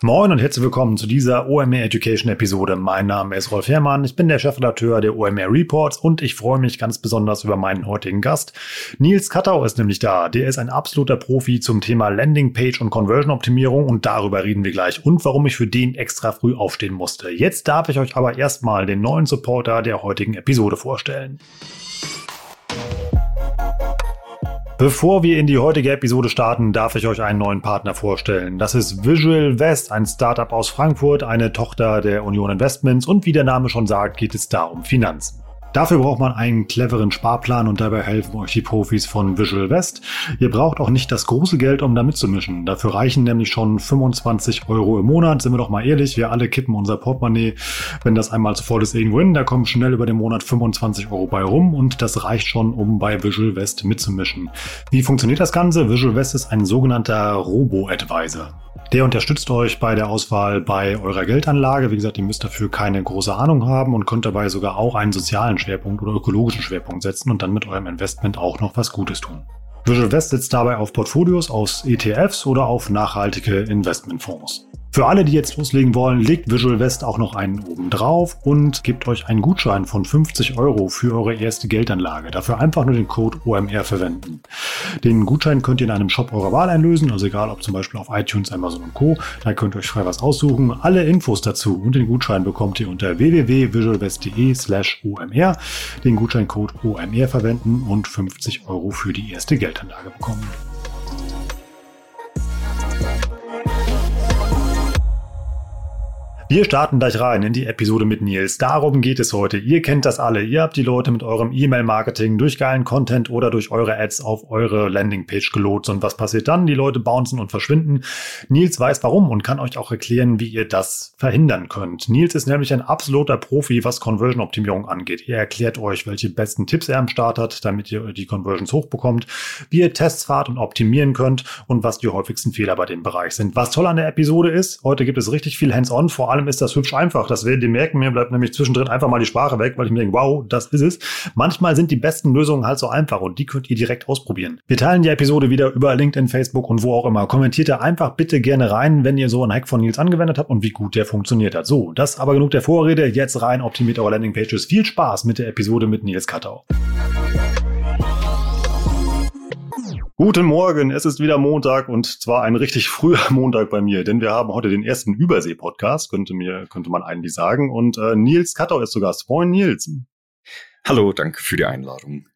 Moin und herzlich willkommen zu dieser OMR Education Episode. Mein Name ist Rolf Herrmann, ich bin der Chefredakteur der OMR Reports und ich freue mich ganz besonders über meinen heutigen Gast. Nils Kattau ist nämlich da. Der ist ein absoluter Profi zum Thema Landing Page und Conversion Optimierung und darüber reden wir gleich und warum ich für den extra früh aufstehen musste. Jetzt darf ich euch aber erstmal den neuen Supporter der heutigen Episode vorstellen. Bevor wir in die heutige Episode starten, darf ich euch einen neuen Partner vorstellen. Das ist Visual West, ein Startup aus Frankfurt, eine Tochter der Union Investments und wie der Name schon sagt, geht es da um Finanzen. Dafür braucht man einen cleveren Sparplan und dabei helfen euch die Profis von Visual West. Ihr braucht auch nicht das große Geld, um da mitzumischen. Dafür reichen nämlich schon 25 Euro im Monat. Sind wir doch mal ehrlich, wir alle kippen unser Portemonnaie, wenn das einmal zu voll ist, irgendwo hin. Da kommen schnell über den Monat 25 Euro bei rum und das reicht schon, um bei Visual West mitzumischen. Wie funktioniert das Ganze? Visual West ist ein sogenannter Robo-Advisor. Der unterstützt euch bei der Auswahl bei eurer Geldanlage. Wie gesagt, ihr müsst dafür keine große Ahnung haben und könnt dabei sogar auch einen sozialen Schwerpunkt oder ökologischen Schwerpunkt setzen und dann mit eurem Investment auch noch was Gutes tun. Visual West setzt dabei auf Portfolios aus ETFs oder auf nachhaltige Investmentfonds. Für alle, die jetzt loslegen wollen, legt Visual West auch noch einen oben drauf und gibt euch einen Gutschein von 50 Euro für eure erste Geldanlage. Dafür einfach nur den Code OMR verwenden. Den Gutschein könnt ihr in einem Shop eurer Wahl einlösen, also egal ob zum Beispiel auf iTunes, Amazon und Co. Da könnt ihr euch frei was aussuchen. Alle Infos dazu und den Gutschein bekommt ihr unter www.visualvest.de slash OMR. Den Gutscheincode OMR verwenden und 50 Euro für die erste Geldanlage bekommen. Wir starten gleich rein in die Episode mit Nils. Darum geht es heute. Ihr kennt das alle. Ihr habt die Leute mit eurem E-Mail-Marketing durch geilen Content oder durch eure Ads auf eure Landingpage gelotst. Und was passiert dann? Die Leute bouncen und verschwinden. Nils weiß warum und kann euch auch erklären, wie ihr das verhindern könnt. Nils ist nämlich ein absoluter Profi, was Conversion-Optimierung angeht. Er erklärt euch, welche besten Tipps er am Start hat, damit ihr die Conversions hochbekommt, wie ihr Tests fahrt und optimieren könnt und was die häufigsten Fehler bei dem Bereich sind. Was toll an der Episode ist, heute gibt es richtig viel Hands-on, vor allem allem ist das hübsch einfach. Das werdet ihr merken. Mir bleibt nämlich zwischendrin einfach mal die Sprache weg, weil ich mir denke, wow, das ist es. Manchmal sind die besten Lösungen halt so einfach und die könnt ihr direkt ausprobieren. Wir teilen die Episode wieder über LinkedIn, Facebook und wo auch immer. Kommentiert da einfach bitte gerne rein, wenn ihr so einen Hack von Nils angewendet habt und wie gut der funktioniert hat. So, das aber genug der Vorrede. Jetzt rein, optimiert eure Landingpages. Viel Spaß mit der Episode mit Nils Kattau. Guten Morgen, es ist wieder Montag und zwar ein richtig früher Montag bei mir, denn wir haben heute den ersten Übersee-Podcast, könnte mir, könnte man eigentlich sagen. Und äh, Nils Kattau ist zu Gast. Moin Nils. Hallo, danke für die Einladung.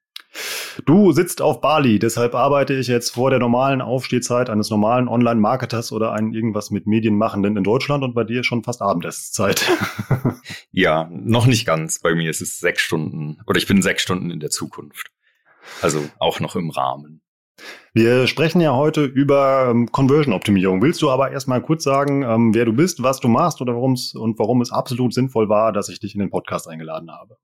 Du sitzt auf Bali, deshalb arbeite ich jetzt vor der normalen Aufstehzeit eines normalen Online-Marketers oder einen irgendwas mit Medien machenden in Deutschland und bei dir schon fast Abendesszeit. ja, noch nicht ganz. Bei mir ist es sechs Stunden oder ich bin sechs Stunden in der Zukunft. Also auch noch im Rahmen. Wir sprechen ja heute über ähm, Conversion-Optimierung. Willst du aber erstmal kurz sagen, ähm, wer du bist, was du machst oder warum es und warum es absolut sinnvoll war, dass ich dich in den Podcast eingeladen habe?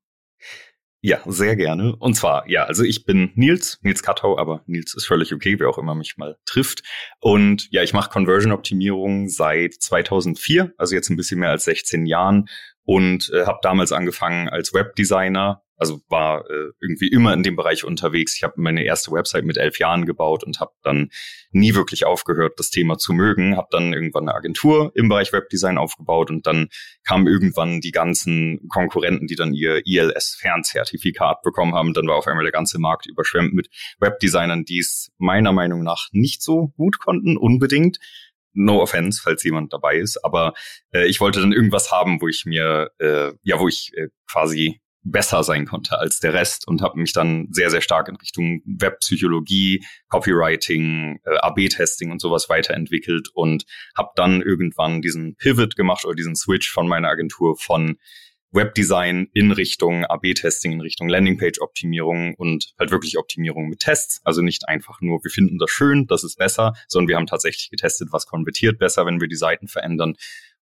Ja, sehr gerne. Und zwar, ja, also ich bin Nils, Nils Kattau, aber Nils ist völlig okay, wer auch immer mich mal trifft. Und ja, ich mache Conversion-Optimierung seit 2004, also jetzt ein bisschen mehr als 16 Jahren und äh, habe damals angefangen als Webdesigner also war äh, irgendwie immer in dem Bereich unterwegs. Ich habe meine erste Website mit elf Jahren gebaut und habe dann nie wirklich aufgehört, das Thema zu mögen. Habe dann irgendwann eine Agentur im Bereich Webdesign aufgebaut und dann kamen irgendwann die ganzen Konkurrenten, die dann ihr ILS-Fernzertifikat bekommen haben. Dann war auf einmal der ganze Markt überschwemmt mit Webdesignern, die es meiner Meinung nach nicht so gut konnten, unbedingt. No offense, falls jemand dabei ist, aber äh, ich wollte dann irgendwas haben, wo ich mir, äh, ja, wo ich äh, quasi besser sein konnte als der Rest und habe mich dann sehr, sehr stark in Richtung Webpsychologie, Copywriting, äh, AB-Testing und sowas weiterentwickelt und habe dann irgendwann diesen Pivot gemacht oder diesen Switch von meiner Agentur von Webdesign in Richtung AB-Testing, in Richtung Landingpage-Optimierung und halt wirklich Optimierung mit Tests. Also nicht einfach nur, wir finden das schön, das ist besser, sondern wir haben tatsächlich getestet, was konvertiert besser, wenn wir die Seiten verändern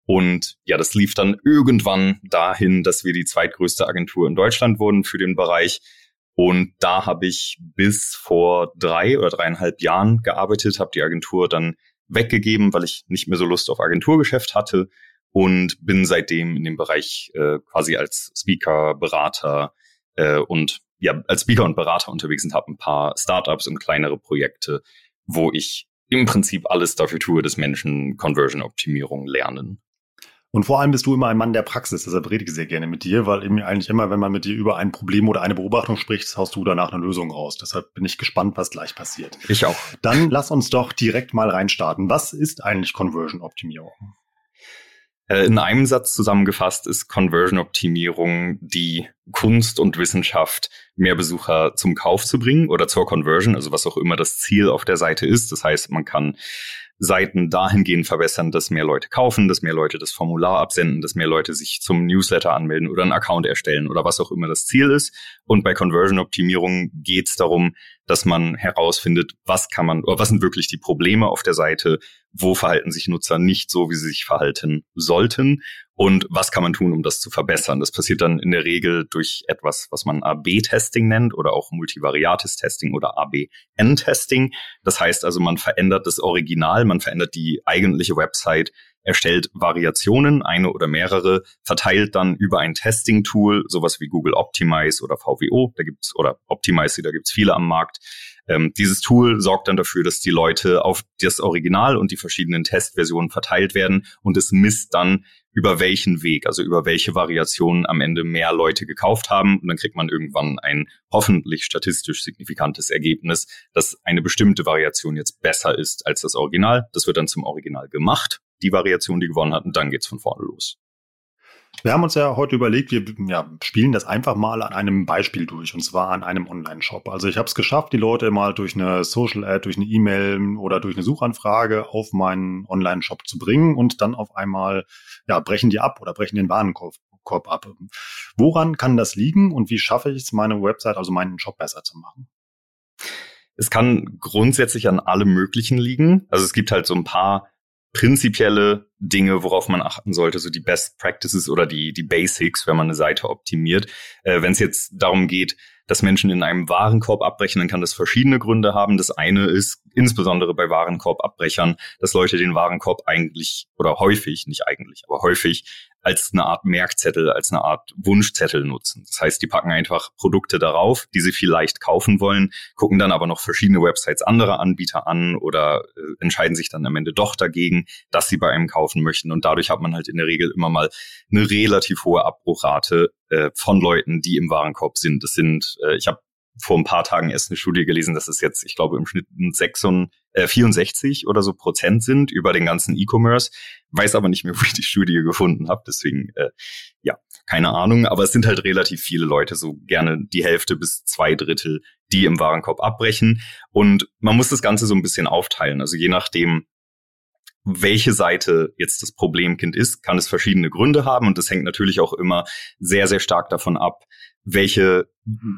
und ja, das lief dann irgendwann dahin, dass wir die zweitgrößte Agentur in Deutschland wurden für den Bereich. Und da habe ich bis vor drei oder dreieinhalb Jahren gearbeitet, habe die Agentur dann weggegeben, weil ich nicht mehr so Lust auf Agenturgeschäft hatte und bin seitdem in dem Bereich äh, quasi als Speaker, Berater äh, und ja, als Speaker und Berater unterwegs und habe ein paar Startups und kleinere Projekte, wo ich im Prinzip alles dafür tue, dass Menschen Conversion-Optimierung lernen. Und vor allem bist du immer ein Mann der Praxis, deshalb rede ich sehr gerne mit dir, weil eben eigentlich immer, wenn man mit dir über ein Problem oder eine Beobachtung spricht, haust du danach eine Lösung raus. Deshalb bin ich gespannt, was gleich passiert. Ich auch. Dann lass uns doch direkt mal reinstarten. Was ist eigentlich Conversion-Optimierung? Äh, in einem Satz zusammengefasst ist Conversion-Optimierung die Kunst und Wissenschaft, mehr Besucher zum Kauf zu bringen oder zur Conversion, also was auch immer das Ziel auf der Seite ist. Das heißt, man kann Seiten dahingehend verbessern, dass mehr Leute kaufen, dass mehr Leute das Formular absenden, dass mehr Leute sich zum Newsletter anmelden oder einen Account erstellen oder was auch immer das Ziel ist. Und bei Conversion-Optimierung geht es darum, dass man herausfindet, was kann man, oder was sind wirklich die Probleme auf der Seite, wo verhalten sich Nutzer nicht so, wie sie sich verhalten sollten und was kann man tun, um das zu verbessern. Das passiert dann in der Regel durch etwas, was man AB-Testing nennt oder auch Multivariates-Testing oder ABN-Testing. Das heißt also, man verändert das Original, man verändert die eigentliche Website, erstellt Variationen, eine oder mehrere, verteilt dann über ein Testing-Tool, sowas wie Google Optimize oder VWO, da gibt's oder Optimize, da gibt's viele am Markt. Ähm, dieses Tool sorgt dann dafür, dass die Leute auf das Original und die verschiedenen Testversionen verteilt werden und es misst dann, über welchen Weg, also über welche Variationen am Ende mehr Leute gekauft haben. Und dann kriegt man irgendwann ein hoffentlich statistisch signifikantes Ergebnis, dass eine bestimmte Variation jetzt besser ist als das Original. Das wird dann zum Original gemacht, die Variation, die gewonnen hat, und dann geht's von vorne los. Wir haben uns ja heute überlegt, wir ja, spielen das einfach mal an einem Beispiel durch, und zwar an einem Online-Shop. Also ich habe es geschafft, die Leute mal durch eine Social-Ad, durch eine E-Mail oder durch eine Suchanfrage auf meinen Online-Shop zu bringen und dann auf einmal ja, brechen die ab oder brechen den Warenkorb ab. Woran kann das liegen und wie schaffe ich es, meine Website, also meinen Shop besser zu machen? Es kann grundsätzlich an allem Möglichen liegen. Also es gibt halt so ein paar prinzipielle Dinge, worauf man achten sollte, so die Best Practices oder die, die Basics, wenn man eine Seite optimiert. Äh, wenn es jetzt darum geht, dass Menschen in einem Warenkorb abbrechen, dann kann das verschiedene Gründe haben. Das eine ist insbesondere bei Warenkorbabbrechern, dass Leute den Warenkorb eigentlich oder häufig, nicht eigentlich, aber häufig als eine Art Merkzettel, als eine Art Wunschzettel nutzen. Das heißt, die packen einfach Produkte darauf, die sie vielleicht kaufen wollen, gucken dann aber noch verschiedene Websites anderer Anbieter an oder äh, entscheiden sich dann am Ende doch dagegen, dass sie bei einem kaufen möchten. Und dadurch hat man halt in der Regel immer mal eine relativ hohe Abbruchrate äh, von Leuten, die im Warenkorb sind. Das sind, äh, ich habe vor ein paar Tagen erst eine Studie gelesen, dass es jetzt, ich glaube, im Schnitt 66, äh, 64 oder so Prozent sind über den ganzen E-Commerce. Weiß aber nicht mehr, wo ich die Studie gefunden habe. Deswegen, äh, ja, keine Ahnung. Aber es sind halt relativ viele Leute, so gerne die Hälfte bis zwei Drittel, die im Warenkorb abbrechen. Und man muss das Ganze so ein bisschen aufteilen. Also je nachdem, welche Seite jetzt das Problemkind ist, kann es verschiedene Gründe haben und das hängt natürlich auch immer sehr, sehr stark davon ab, welche,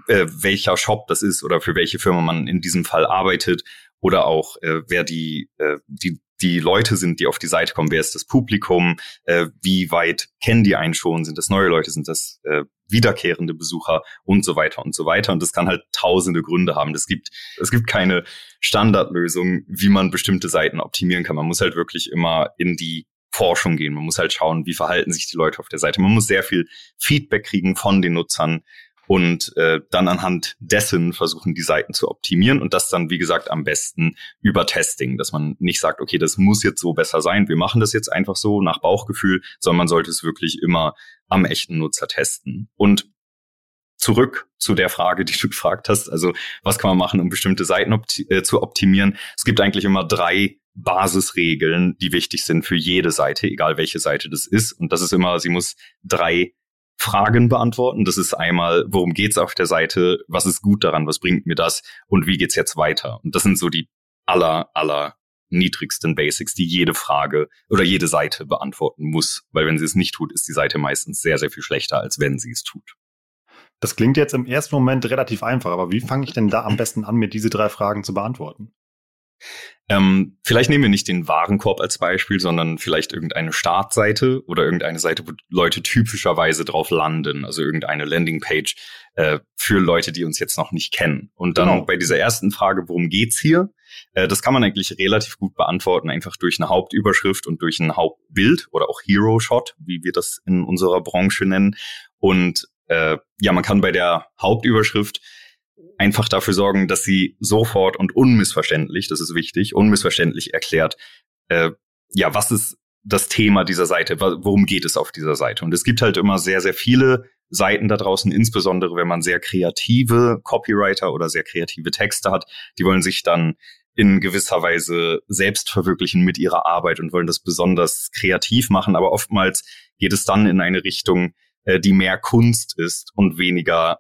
äh, welcher Shop das ist oder für welche Firma man in diesem Fall arbeitet oder auch äh, wer die, äh, die, die Leute sind, die auf die Seite kommen, wer ist das Publikum, äh, wie weit kennen die einen schon, sind das neue Leute, sind das äh, wiederkehrende Besucher und so weiter und so weiter. Und das kann halt tausende Gründe haben. Es gibt, es gibt keine Standardlösung, wie man bestimmte Seiten optimieren kann. Man muss halt wirklich immer in die Forschung gehen. Man muss halt schauen, wie verhalten sich die Leute auf der Seite. Man muss sehr viel Feedback kriegen von den Nutzern und äh, dann anhand dessen versuchen, die Seiten zu optimieren und das dann, wie gesagt, am besten über Testing, dass man nicht sagt, okay, das muss jetzt so besser sein, wir machen das jetzt einfach so nach Bauchgefühl, sondern man sollte es wirklich immer am echten Nutzer testen. Und zurück zu der Frage, die du gefragt hast, also was kann man machen, um bestimmte Seiten opti äh, zu optimieren? Es gibt eigentlich immer drei Basisregeln, die wichtig sind für jede Seite, egal welche Seite das ist. Und das ist immer, sie muss drei Fragen beantworten. Das ist einmal, worum geht's auf der Seite, was ist gut daran, was bringt mir das und wie geht's jetzt weiter? Und das sind so die aller, aller niedrigsten Basics, die jede Frage oder jede Seite beantworten muss. Weil wenn sie es nicht tut, ist die Seite meistens sehr, sehr viel schlechter, als wenn sie es tut. Das klingt jetzt im ersten Moment relativ einfach, aber wie fange ich denn da am besten an, mir diese drei Fragen zu beantworten? Ähm, vielleicht nehmen wir nicht den Warenkorb als Beispiel, sondern vielleicht irgendeine Startseite oder irgendeine Seite, wo Leute typischerweise drauf landen, also irgendeine Landingpage, äh, für Leute, die uns jetzt noch nicht kennen. Und dann genau. bei dieser ersten Frage, worum geht's hier? Äh, das kann man eigentlich relativ gut beantworten, einfach durch eine Hauptüberschrift und durch ein Hauptbild oder auch Hero Shot, wie wir das in unserer Branche nennen. Und äh, ja, man kann bei der Hauptüberschrift einfach dafür sorgen, dass sie sofort und unmissverständlich, das ist wichtig, unmissverständlich erklärt, äh, ja, was ist das Thema dieser Seite, worum geht es auf dieser Seite. Und es gibt halt immer sehr, sehr viele Seiten da draußen, insbesondere wenn man sehr kreative Copywriter oder sehr kreative Texte hat, die wollen sich dann in gewisser Weise selbst verwirklichen mit ihrer Arbeit und wollen das besonders kreativ machen. Aber oftmals geht es dann in eine Richtung, äh, die mehr Kunst ist und weniger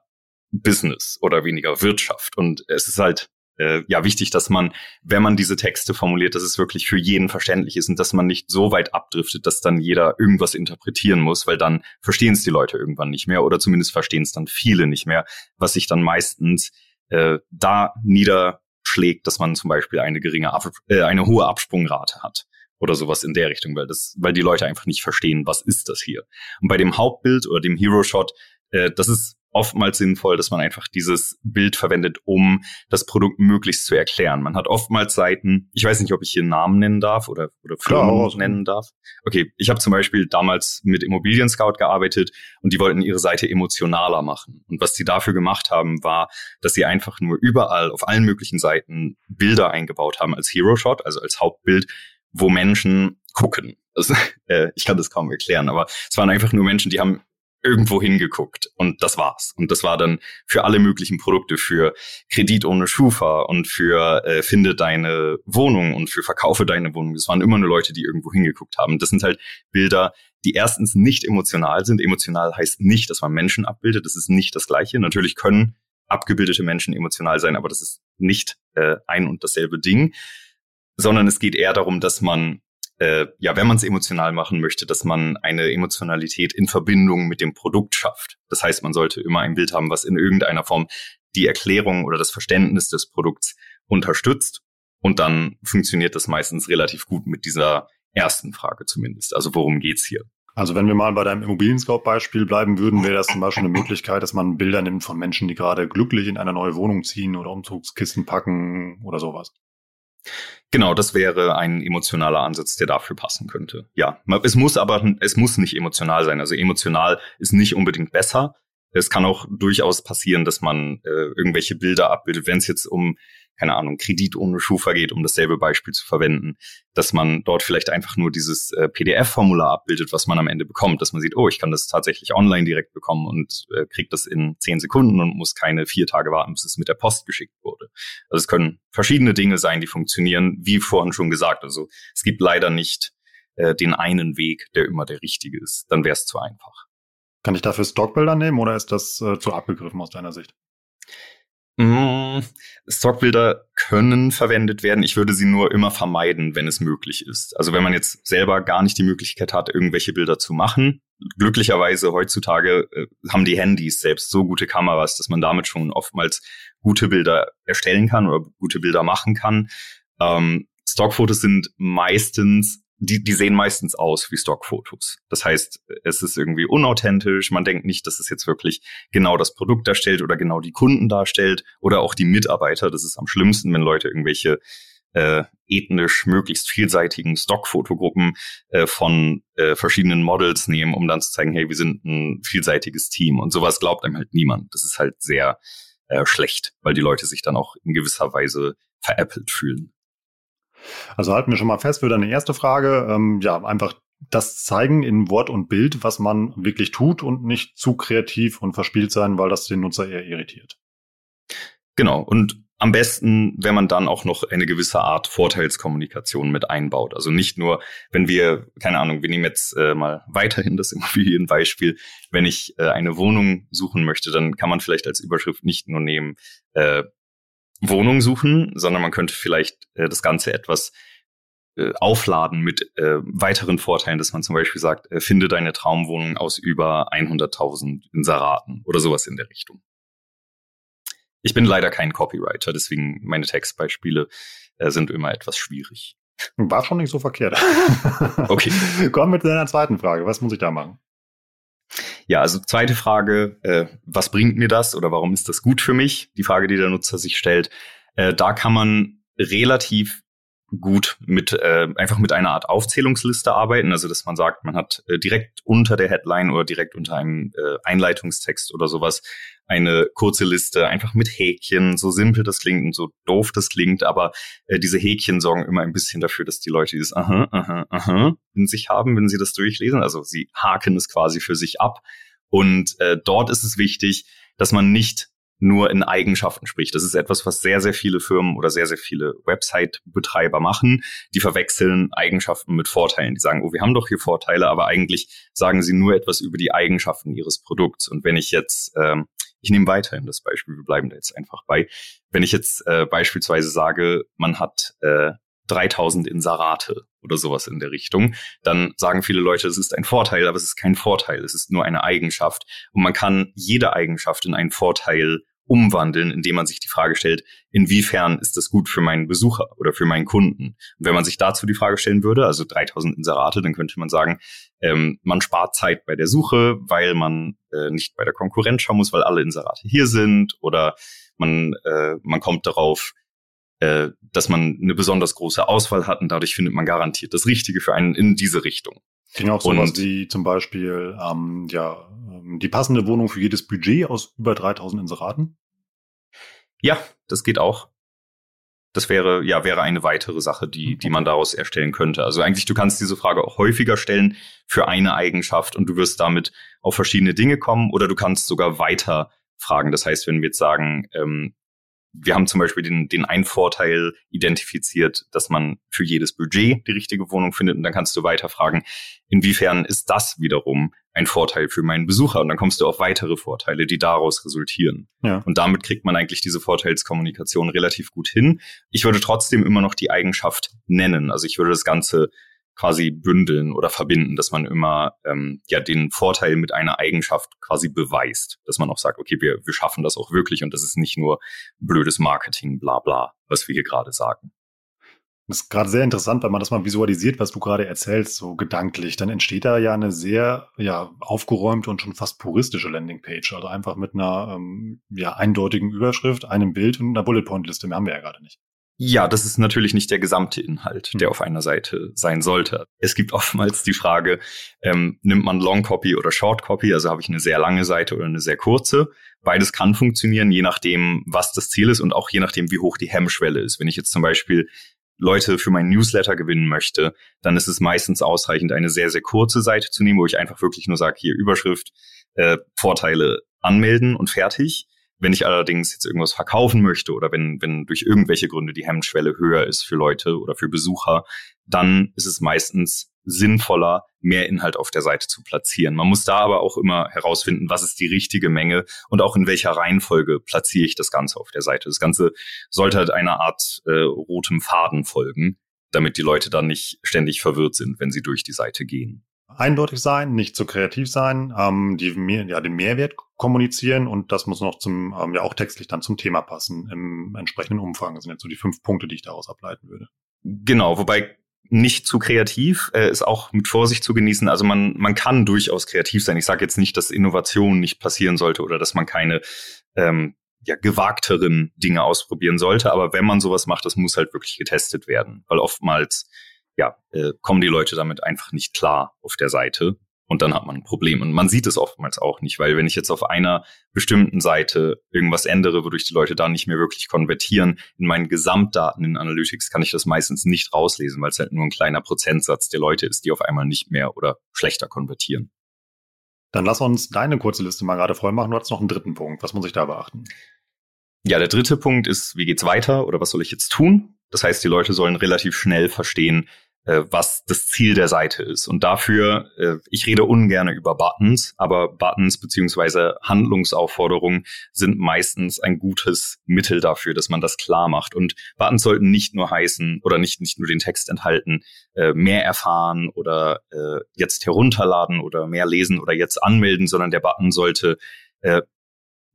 Business oder weniger Wirtschaft. Und es ist halt äh, ja wichtig, dass man, wenn man diese Texte formuliert, dass es wirklich für jeden verständlich ist und dass man nicht so weit abdriftet, dass dann jeder irgendwas interpretieren muss, weil dann verstehen es die Leute irgendwann nicht mehr oder zumindest verstehen es dann viele nicht mehr, was sich dann meistens äh, da niederschlägt, dass man zum Beispiel eine geringe, Ab äh, eine hohe Absprungrate hat oder sowas in der Richtung, weil das, weil die Leute einfach nicht verstehen, was ist das hier. Und bei dem Hauptbild oder dem Hero Shot, äh, das ist oftmals sinnvoll, dass man einfach dieses Bild verwendet, um das Produkt möglichst zu erklären. Man hat oftmals Seiten, ich weiß nicht, ob ich hier Namen nennen darf oder, oder Firmen Klar, also. nennen darf. Okay, ich habe zum Beispiel damals mit Immobilien Scout gearbeitet und die wollten ihre Seite emotionaler machen. Und was sie dafür gemacht haben, war, dass sie einfach nur überall auf allen möglichen Seiten Bilder eingebaut haben als Hero Shot, also als Hauptbild, wo Menschen gucken. Also, äh, ich kann das kaum erklären, aber es waren einfach nur Menschen, die haben irgendwo hingeguckt und das war's. Und das war dann für alle möglichen Produkte, für Kredit ohne Schufa und für äh, Finde deine Wohnung und für Verkaufe deine Wohnung. Das waren immer nur Leute, die irgendwo hingeguckt haben. Das sind halt Bilder, die erstens nicht emotional sind. Emotional heißt nicht, dass man Menschen abbildet. Das ist nicht das Gleiche. Natürlich können abgebildete Menschen emotional sein, aber das ist nicht äh, ein und dasselbe Ding, sondern es geht eher darum, dass man äh, ja, wenn man es emotional machen möchte, dass man eine Emotionalität in Verbindung mit dem Produkt schafft. Das heißt, man sollte immer ein Bild haben, was in irgendeiner Form die Erklärung oder das Verständnis des Produkts unterstützt. Und dann funktioniert das meistens relativ gut mit dieser ersten Frage zumindest. Also worum geht's hier? Also wenn wir mal bei deinem Immobilien-Scout-Beispiel bleiben würden, wäre das zum Beispiel eine Möglichkeit, dass man Bilder nimmt von Menschen, die gerade glücklich in eine neue Wohnung ziehen oder Umzugskisten packen oder sowas. Genau, das wäre ein emotionaler Ansatz, der dafür passen könnte. Ja, es muss aber, es muss nicht emotional sein. Also emotional ist nicht unbedingt besser. Es kann auch durchaus passieren, dass man äh, irgendwelche Bilder abbildet, wenn es jetzt um keine Ahnung, Kredit ohne Schufa geht, um dasselbe Beispiel zu verwenden, dass man dort vielleicht einfach nur dieses äh, PDF-Formular abbildet, was man am Ende bekommt, dass man sieht, oh, ich kann das tatsächlich online direkt bekommen und äh, kriegt das in zehn Sekunden und muss keine vier Tage warten, bis es mit der Post geschickt wurde. Also es können verschiedene Dinge sein, die funktionieren, wie vorhin schon gesagt. Also es gibt leider nicht äh, den einen Weg, der immer der richtige ist. Dann wäre es zu einfach. Kann ich dafür Stockbilder nehmen oder ist das äh, zu abgegriffen aus deiner Sicht? Mm, Stockbilder können verwendet werden. Ich würde sie nur immer vermeiden, wenn es möglich ist. Also wenn man jetzt selber gar nicht die Möglichkeit hat, irgendwelche Bilder zu machen. Glücklicherweise heutzutage äh, haben die Handys selbst so gute Kameras, dass man damit schon oftmals gute Bilder erstellen kann oder gute Bilder machen kann. Ähm, Stockfotos sind meistens die, die sehen meistens aus wie Stockfotos. Das heißt, es ist irgendwie unauthentisch. Man denkt nicht, dass es jetzt wirklich genau das Produkt darstellt oder genau die Kunden darstellt oder auch die Mitarbeiter. Das ist am schlimmsten, wenn Leute irgendwelche äh, ethnisch möglichst vielseitigen Stockfotogruppen äh, von äh, verschiedenen Models nehmen, um dann zu zeigen, hey, wir sind ein vielseitiges Team. Und sowas glaubt einem halt niemand. Das ist halt sehr äh, schlecht, weil die Leute sich dann auch in gewisser Weise veräppelt fühlen. Also halten wir schon mal fest für deine erste Frage. Ähm, ja, einfach das zeigen in Wort und Bild, was man wirklich tut und nicht zu kreativ und verspielt sein, weil das den Nutzer eher irritiert. Genau. Und am besten, wenn man dann auch noch eine gewisse Art Vorteilskommunikation mit einbaut. Also nicht nur, wenn wir, keine Ahnung, wir nehmen jetzt äh, mal weiterhin das Immobilienbeispiel, wenn ich äh, eine Wohnung suchen möchte, dann kann man vielleicht als Überschrift nicht nur nehmen, äh, Wohnung suchen, sondern man könnte vielleicht äh, das Ganze etwas äh, aufladen mit äh, weiteren Vorteilen, dass man zum Beispiel sagt, äh, finde deine Traumwohnung aus über 100.000 Inseraten oder sowas in der Richtung. Ich bin leider kein Copywriter, deswegen meine Textbeispiele äh, sind immer etwas schwierig. War schon nicht so verkehrt. okay. Kommen wir zu deiner zweiten Frage. Was muss ich da machen? Ja, also zweite Frage, äh, was bringt mir das oder warum ist das gut für mich? Die Frage, die der Nutzer sich stellt. Äh, da kann man relativ gut mit äh, einfach mit einer Art Aufzählungsliste arbeiten, also dass man sagt, man hat äh, direkt unter der Headline oder direkt unter einem äh, Einleitungstext oder sowas eine kurze Liste, einfach mit Häkchen, so simpel das klingt und so doof das klingt, aber äh, diese Häkchen sorgen immer ein bisschen dafür, dass die Leute dieses aha, aha, aha in sich haben, wenn sie das durchlesen. Also sie haken es quasi für sich ab. Und äh, dort ist es wichtig, dass man nicht nur in Eigenschaften spricht. Das ist etwas, was sehr, sehr viele Firmen oder sehr, sehr viele Website-Betreiber machen. Die verwechseln Eigenschaften mit Vorteilen. Die sagen, oh, wir haben doch hier Vorteile, aber eigentlich sagen sie nur etwas über die Eigenschaften ihres Produkts. Und wenn ich jetzt, ähm, ich nehme weiterhin das Beispiel, wir bleiben da jetzt einfach bei, wenn ich jetzt äh, beispielsweise sage, man hat äh, 3000 Inserate oder sowas in der Richtung, dann sagen viele Leute, es ist ein Vorteil, aber es ist kein Vorteil, es ist nur eine Eigenschaft. Und man kann jede Eigenschaft in einen Vorteil umwandeln, indem man sich die Frage stellt, inwiefern ist das gut für meinen Besucher oder für meinen Kunden? Und wenn man sich dazu die Frage stellen würde, also 3000 Inserate, dann könnte man sagen, ähm, man spart Zeit bei der Suche, weil man äh, nicht bei der Konkurrenz schauen muss, weil alle Inserate hier sind oder man, äh, man kommt darauf, äh, dass man eine besonders große Auswahl hat und dadurch findet man garantiert das Richtige für einen in diese Richtung. Ging auch sowas und, wie zum Beispiel ähm, ja, ähm, die passende Wohnung für jedes Budget aus über 3000 Inseraten? Ja, das geht auch. Das wäre, ja, wäre eine weitere Sache, die, die man daraus erstellen könnte. Also eigentlich, du kannst diese Frage auch häufiger stellen für eine Eigenschaft und du wirst damit auf verschiedene Dinge kommen oder du kannst sogar weiter fragen. Das heißt, wenn wir jetzt sagen, ähm, wir haben zum Beispiel den, den einen Vorteil identifiziert, dass man für jedes Budget die richtige Wohnung findet. Und dann kannst du weiter fragen, inwiefern ist das wiederum ein Vorteil für meinen Besucher? Und dann kommst du auf weitere Vorteile, die daraus resultieren. Ja. Und damit kriegt man eigentlich diese Vorteilskommunikation relativ gut hin. Ich würde trotzdem immer noch die Eigenschaft nennen. Also ich würde das Ganze quasi bündeln oder verbinden, dass man immer ähm, ja den Vorteil mit einer Eigenschaft quasi beweist, dass man auch sagt, okay, wir, wir schaffen das auch wirklich und das ist nicht nur blödes Marketing, bla bla, was wir hier gerade sagen. Das ist gerade sehr interessant, wenn man das mal visualisiert, was du gerade erzählst, so gedanklich. Dann entsteht da ja eine sehr ja, aufgeräumte und schon fast puristische Landingpage. Also einfach mit einer ähm, ja, eindeutigen Überschrift, einem Bild und einer Bullet-Point-Liste. Mehr haben wir ja gerade nicht. Ja, das ist natürlich nicht der gesamte Inhalt, der hm. auf einer Seite sein sollte. Es gibt oftmals die Frage, ähm, nimmt man Long Copy oder Short Copy, also habe ich eine sehr lange Seite oder eine sehr kurze. Beides kann funktionieren, je nachdem, was das Ziel ist und auch je nachdem, wie hoch die Hemmschwelle ist. Wenn ich jetzt zum Beispiel Leute für meinen Newsletter gewinnen möchte, dann ist es meistens ausreichend, eine sehr, sehr kurze Seite zu nehmen, wo ich einfach wirklich nur sage, hier Überschrift, äh, Vorteile anmelden und fertig. Wenn ich allerdings jetzt irgendwas verkaufen möchte oder wenn, wenn durch irgendwelche Gründe die Hemmschwelle höher ist für Leute oder für Besucher, dann ist es meistens sinnvoller, mehr Inhalt auf der Seite zu platzieren. Man muss da aber auch immer herausfinden, was ist die richtige Menge und auch in welcher Reihenfolge platziere ich das Ganze auf der Seite. Das Ganze sollte halt einer Art äh, rotem Faden folgen, damit die Leute dann nicht ständig verwirrt sind, wenn sie durch die Seite gehen eindeutig sein, nicht zu kreativ sein, ähm, die ja, den Mehrwert kommunizieren und das muss noch zum, ähm, ja auch textlich dann zum Thema passen im entsprechenden Umfang. Das sind jetzt so die fünf Punkte, die ich daraus ableiten würde. Genau, wobei nicht zu kreativ äh, ist auch mit Vorsicht zu genießen. Also man, man kann durchaus kreativ sein. Ich sage jetzt nicht, dass Innovation nicht passieren sollte oder dass man keine ähm, ja, gewagteren Dinge ausprobieren sollte. Aber wenn man sowas macht, das muss halt wirklich getestet werden, weil oftmals ja, äh, kommen die Leute damit einfach nicht klar auf der Seite. Und dann hat man ein Problem. Und man sieht es oftmals auch nicht, weil wenn ich jetzt auf einer bestimmten Seite irgendwas ändere, wodurch die Leute da nicht mehr wirklich konvertieren, in meinen Gesamtdaten in Analytics kann ich das meistens nicht rauslesen, weil es halt nur ein kleiner Prozentsatz der Leute ist, die auf einmal nicht mehr oder schlechter konvertieren. Dann lass uns deine kurze Liste mal gerade voll machen. Du hast noch einen dritten Punkt. Was muss ich da beachten? Ja, der dritte Punkt ist, wie geht's weiter oder was soll ich jetzt tun? Das heißt, die Leute sollen relativ schnell verstehen, äh, was das Ziel der Seite ist. Und dafür, äh, ich rede ungern über Buttons, aber Buttons beziehungsweise Handlungsaufforderungen sind meistens ein gutes Mittel dafür, dass man das klar macht. Und Buttons sollten nicht nur heißen oder nicht, nicht nur den Text enthalten, äh, mehr erfahren oder jetzt herunterladen oder mehr lesen oder jetzt anmelden, sondern der Button sollte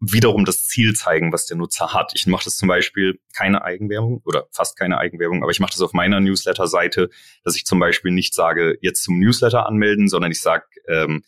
wiederum das Ziel zeigen, was der Nutzer hat. Ich mache das zum Beispiel keine Eigenwerbung oder fast keine Eigenwerbung, aber ich mache das auf meiner Newsletter-Seite, dass ich zum Beispiel nicht sage, jetzt zum Newsletter anmelden, sondern ich sage, ähm,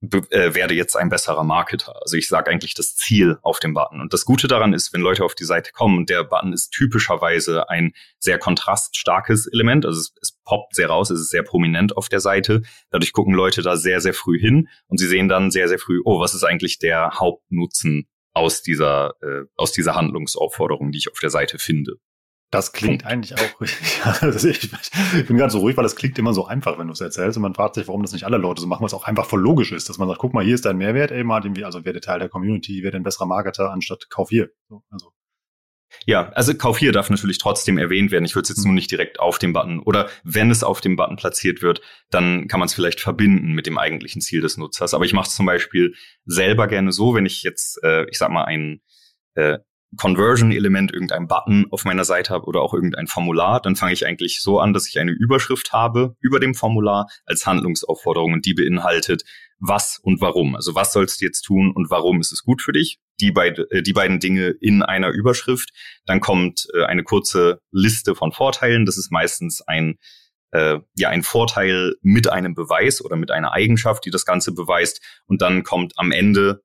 äh, werde jetzt ein besserer Marketer. Also ich sage eigentlich das Ziel auf dem Button. Und das Gute daran ist, wenn Leute auf die Seite kommen, der Button ist typischerweise ein sehr kontraststarkes Element. Also es, es poppt sehr raus, es ist sehr prominent auf der Seite. Dadurch gucken Leute da sehr, sehr früh hin und sie sehen dann sehr, sehr früh, oh, was ist eigentlich der Hauptnutzen aus dieser, äh, aus dieser Handlungsaufforderung, die ich auf der Seite finde. Das klingt eigentlich auch, ja, ich, ich bin ganz so ruhig, weil das klingt immer so einfach, wenn du es erzählst und man fragt sich, warum das nicht alle Leute so machen, weil es auch einfach voll logisch ist, dass man sagt, guck mal, hier ist dein Mehrwert, ey, Martin, also werde Teil der Community, werde ein besserer Marketer anstatt kauf hier. So, also. Ja, also Kauf hier darf natürlich trotzdem erwähnt werden. Ich würde es jetzt nur nicht direkt auf dem Button oder wenn es auf dem Button platziert wird, dann kann man es vielleicht verbinden mit dem eigentlichen Ziel des Nutzers. Aber ich mache es zum Beispiel selber gerne so, wenn ich jetzt, äh, ich sag mal, ein äh, Conversion-Element, irgendein Button auf meiner Seite habe oder auch irgendein Formular, dann fange ich eigentlich so an, dass ich eine Überschrift habe über dem Formular als Handlungsaufforderung und die beinhaltet, was und warum. Also was sollst du jetzt tun und warum ist es gut für dich? Die, beide, äh, die beiden Dinge in einer Überschrift. Dann kommt äh, eine kurze Liste von Vorteilen. Das ist meistens ein äh, ja ein Vorteil mit einem Beweis oder mit einer Eigenschaft, die das Ganze beweist. Und dann kommt am Ende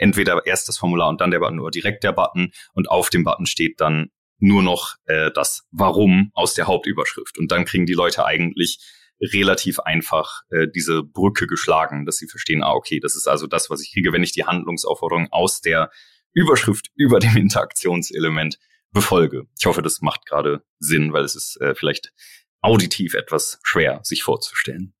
entweder erst das Formular und dann der Button oder direkt der Button und auf dem Button steht dann nur noch äh, das Warum aus der Hauptüberschrift. Und dann kriegen die Leute eigentlich relativ einfach äh, diese Brücke geschlagen, dass sie verstehen, ah, okay, das ist also das, was ich kriege, wenn ich die Handlungsaufforderung aus der Überschrift über dem Interaktionselement befolge. Ich hoffe, das macht gerade Sinn, weil es ist äh, vielleicht auditiv etwas schwer, sich vorzustellen.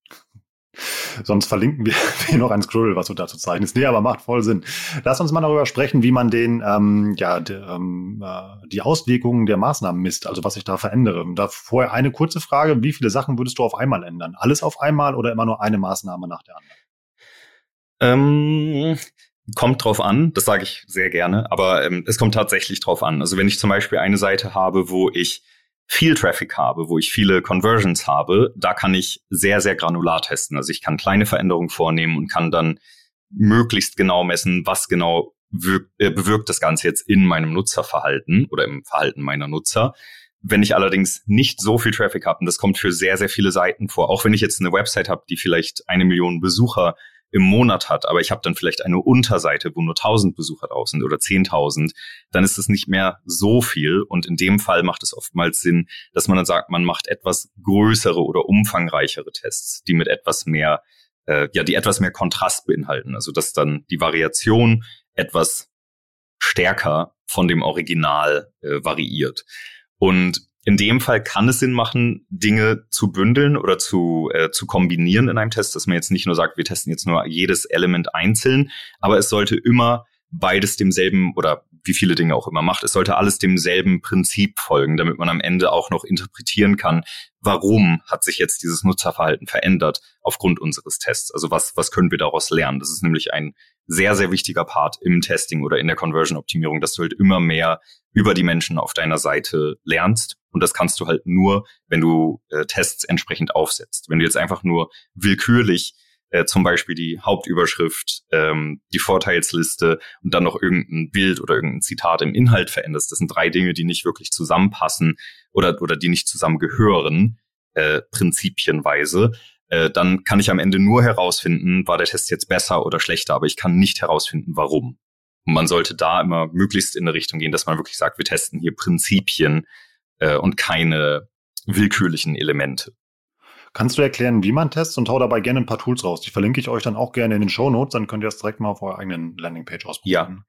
Sonst verlinken wir noch ein Scroll, was du dazu zeichnest. Nee, aber macht voll Sinn. Lass uns mal darüber sprechen, wie man den, ähm, ja, de, ähm, äh, die Auswirkungen der Maßnahmen misst, also was sich da verändere. Da vorher eine kurze Frage, wie viele Sachen würdest du auf einmal ändern? Alles auf einmal oder immer nur eine Maßnahme nach der anderen? Ähm, kommt drauf an, das sage ich sehr gerne, aber ähm, es kommt tatsächlich drauf an. Also wenn ich zum Beispiel eine Seite habe, wo ich viel Traffic habe, wo ich viele Conversions habe, da kann ich sehr, sehr granular testen. Also ich kann kleine Veränderungen vornehmen und kann dann möglichst genau messen, was genau wirkt, äh, bewirkt das Ganze jetzt in meinem Nutzerverhalten oder im Verhalten meiner Nutzer. Wenn ich allerdings nicht so viel Traffic habe, und das kommt für sehr, sehr viele Seiten vor, auch wenn ich jetzt eine Website habe, die vielleicht eine Million Besucher im Monat hat, aber ich habe dann vielleicht eine Unterseite, wo nur 1000 Besucher drauf sind oder 10.000, dann ist es nicht mehr so viel. Und in dem Fall macht es oftmals Sinn, dass man dann sagt, man macht etwas größere oder umfangreichere Tests, die mit etwas mehr, äh, ja, die etwas mehr Kontrast beinhalten. Also dass dann die Variation etwas stärker von dem Original äh, variiert. Und in dem Fall kann es Sinn machen, Dinge zu bündeln oder zu, äh, zu kombinieren in einem Test, dass man jetzt nicht nur sagt, wir testen jetzt nur jedes Element einzeln, aber es sollte immer beides demselben oder wie viele Dinge auch immer macht, es sollte alles demselben Prinzip folgen, damit man am Ende auch noch interpretieren kann, warum hat sich jetzt dieses Nutzerverhalten verändert aufgrund unseres Tests. Also was, was können wir daraus lernen? Das ist nämlich ein sehr, sehr wichtiger Part im Testing oder in der Conversion-Optimierung, dass du halt immer mehr über die Menschen auf deiner Seite lernst. Und das kannst du halt nur, wenn du äh, Tests entsprechend aufsetzt. Wenn du jetzt einfach nur willkürlich äh, zum Beispiel die Hauptüberschrift, ähm, die Vorteilsliste und dann noch irgendein Bild oder irgendein Zitat im Inhalt veränderst. Das sind drei Dinge, die nicht wirklich zusammenpassen oder, oder die nicht zusammengehören, äh, prinzipienweise. Äh, dann kann ich am Ende nur herausfinden, war der Test jetzt besser oder schlechter, aber ich kann nicht herausfinden, warum. Und man sollte da immer möglichst in eine Richtung gehen, dass man wirklich sagt, wir testen hier Prinzipien äh, und keine willkürlichen Elemente. Kannst du erklären, wie man testet und hau dabei gerne ein paar Tools raus? Die verlinke ich euch dann auch gerne in den Show Notes, dann könnt ihr das direkt mal auf eurer eigenen Landingpage ausprobieren. Ja.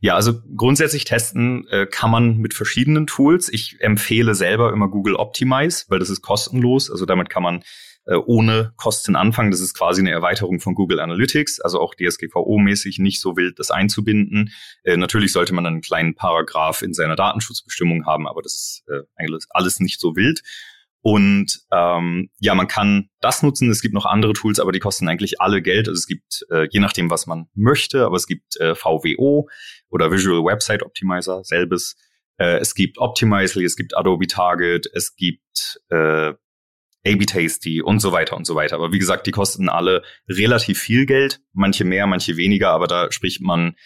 Ja, also grundsätzlich testen äh, kann man mit verschiedenen Tools. Ich empfehle selber immer Google Optimize, weil das ist kostenlos. Also damit kann man äh, ohne Kosten anfangen. Das ist quasi eine Erweiterung von Google Analytics, also auch DSGVO-mäßig nicht so wild, das einzubinden. Äh, natürlich sollte man einen kleinen Paragraph in seiner Datenschutzbestimmung haben, aber das ist äh, eigentlich alles nicht so wild. Und ähm, ja, man kann das nutzen. Es gibt noch andere Tools, aber die kosten eigentlich alle Geld. Also es gibt, äh, je nachdem, was man möchte, aber es gibt äh, VWO oder Visual Website Optimizer, selbes. Äh, es gibt Optimizely, es gibt Adobe Target, es gibt äh, AB Tasty und so weiter und so weiter. Aber wie gesagt, die kosten alle relativ viel Geld, manche mehr, manche weniger, aber da spricht man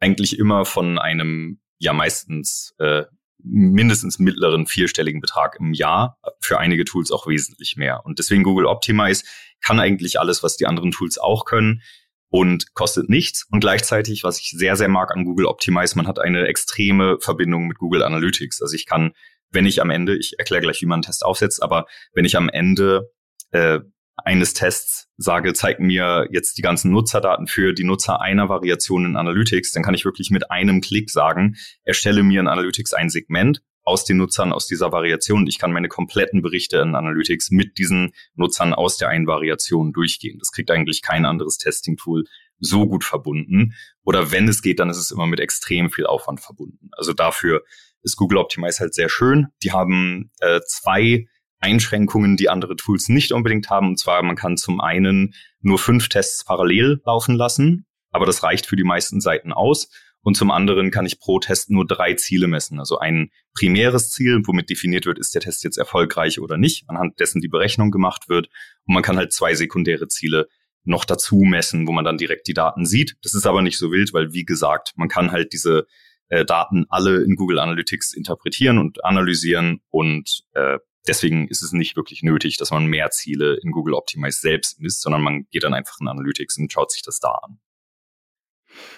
eigentlich immer von einem, ja meistens äh, mindestens mittleren vierstelligen Betrag im Jahr, für einige Tools auch wesentlich mehr. Und deswegen Google Optimize kann eigentlich alles, was die anderen Tools auch können und kostet nichts. Und gleichzeitig, was ich sehr, sehr mag an Google Optimize, man hat eine extreme Verbindung mit Google Analytics. Also ich kann, wenn ich am Ende, ich erkläre gleich, wie man einen Test aufsetzt, aber wenn ich am Ende äh, eines Tests sage, zeig mir jetzt die ganzen Nutzerdaten für die Nutzer einer Variation in Analytics, dann kann ich wirklich mit einem Klick sagen, erstelle mir in Analytics ein Segment aus den Nutzern aus dieser Variation. Ich kann meine kompletten Berichte in Analytics mit diesen Nutzern aus der einen Variation durchgehen. Das kriegt eigentlich kein anderes Testing-Tool so gut verbunden. Oder wenn es geht, dann ist es immer mit extrem viel Aufwand verbunden. Also dafür ist Google Optimize halt sehr schön. Die haben äh, zwei Einschränkungen, die andere Tools nicht unbedingt haben. Und zwar, man kann zum einen nur fünf Tests parallel laufen lassen, aber das reicht für die meisten Seiten aus. Und zum anderen kann ich pro Test nur drei Ziele messen. Also ein primäres Ziel, womit definiert wird, ist der Test jetzt erfolgreich oder nicht, anhand dessen die Berechnung gemacht wird. Und man kann halt zwei sekundäre Ziele noch dazu messen, wo man dann direkt die Daten sieht. Das ist aber nicht so wild, weil wie gesagt, man kann halt diese äh, Daten alle in Google Analytics interpretieren und analysieren und äh, deswegen ist es nicht wirklich nötig, dass man mehr Ziele in Google Optimize selbst misst, sondern man geht dann einfach in Analytics und schaut sich das da an.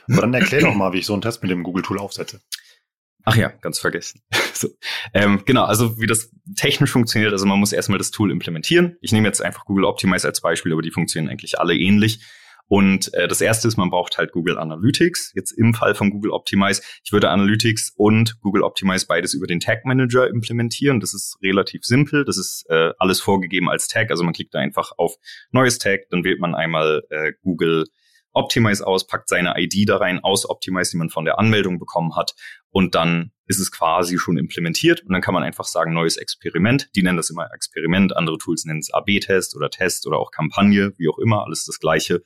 Aber dann erklär doch mal, wie ich so einen Test mit dem Google-Tool aufsetze. Ach ja, ganz vergessen. so. ähm, genau, also wie das technisch funktioniert, also man muss erstmal das Tool implementieren. Ich nehme jetzt einfach Google Optimize als Beispiel, aber die funktionieren eigentlich alle ähnlich. Und äh, das erste ist, man braucht halt Google Analytics. Jetzt im Fall von Google Optimize, ich würde Analytics und Google Optimize beides über den Tag Manager implementieren. Das ist relativ simpel. Das ist äh, alles vorgegeben als Tag. Also man klickt da einfach auf neues Tag, dann wählt man einmal äh, Google Optimize aus, packt seine ID da rein aus Optimize, die man von der Anmeldung bekommen hat. Und dann ist es quasi schon implementiert. Und dann kann man einfach sagen, neues Experiment. Die nennen das immer Experiment. Andere Tools nennen es AB-Test oder Test oder auch Kampagne, wie auch immer. Alles das Gleiche.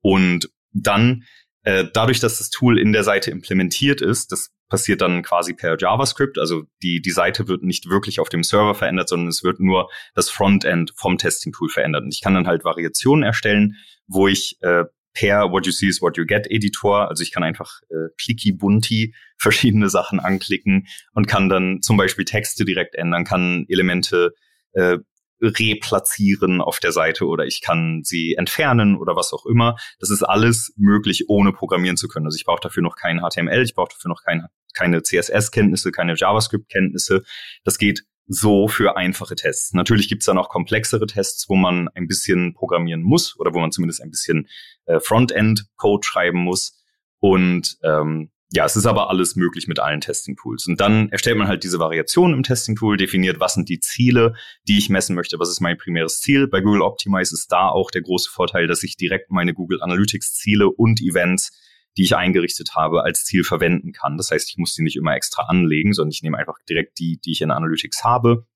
Und dann, äh, dadurch, dass das Tool in der Seite implementiert ist, das passiert dann quasi per JavaScript. Also die, die Seite wird nicht wirklich auf dem Server verändert, sondern es wird nur das Frontend vom Testing-Tool verändert. Und ich kann dann halt Variationen erstellen, wo ich äh, per What You See is What You Get Editor, also ich kann einfach äh, clicky bunti verschiedene Sachen anklicken und kann dann zum Beispiel Texte direkt ändern, kann Elemente äh, replatzieren auf der Seite oder ich kann sie entfernen oder was auch immer. Das ist alles möglich, ohne programmieren zu können. Also ich brauche dafür noch kein HTML, ich brauche dafür noch kein, keine CSS-Kenntnisse, keine JavaScript-Kenntnisse. Das geht so für einfache Tests. Natürlich gibt's da noch komplexere Tests, wo man ein bisschen programmieren muss oder wo man zumindest ein bisschen äh, Frontend-Code schreiben muss. Und ähm, ja, es ist aber alles möglich mit allen Testing-Tools. Und dann erstellt man halt diese Variation im Testing-Tool, definiert, was sind die Ziele, die ich messen möchte, was ist mein primäres Ziel. Bei Google Optimize ist da auch der große Vorteil, dass ich direkt meine Google Analytics-Ziele und Events, die ich eingerichtet habe, als Ziel verwenden kann. Das heißt, ich muss die nicht immer extra anlegen, sondern ich nehme einfach direkt die, die ich in Analytics habe.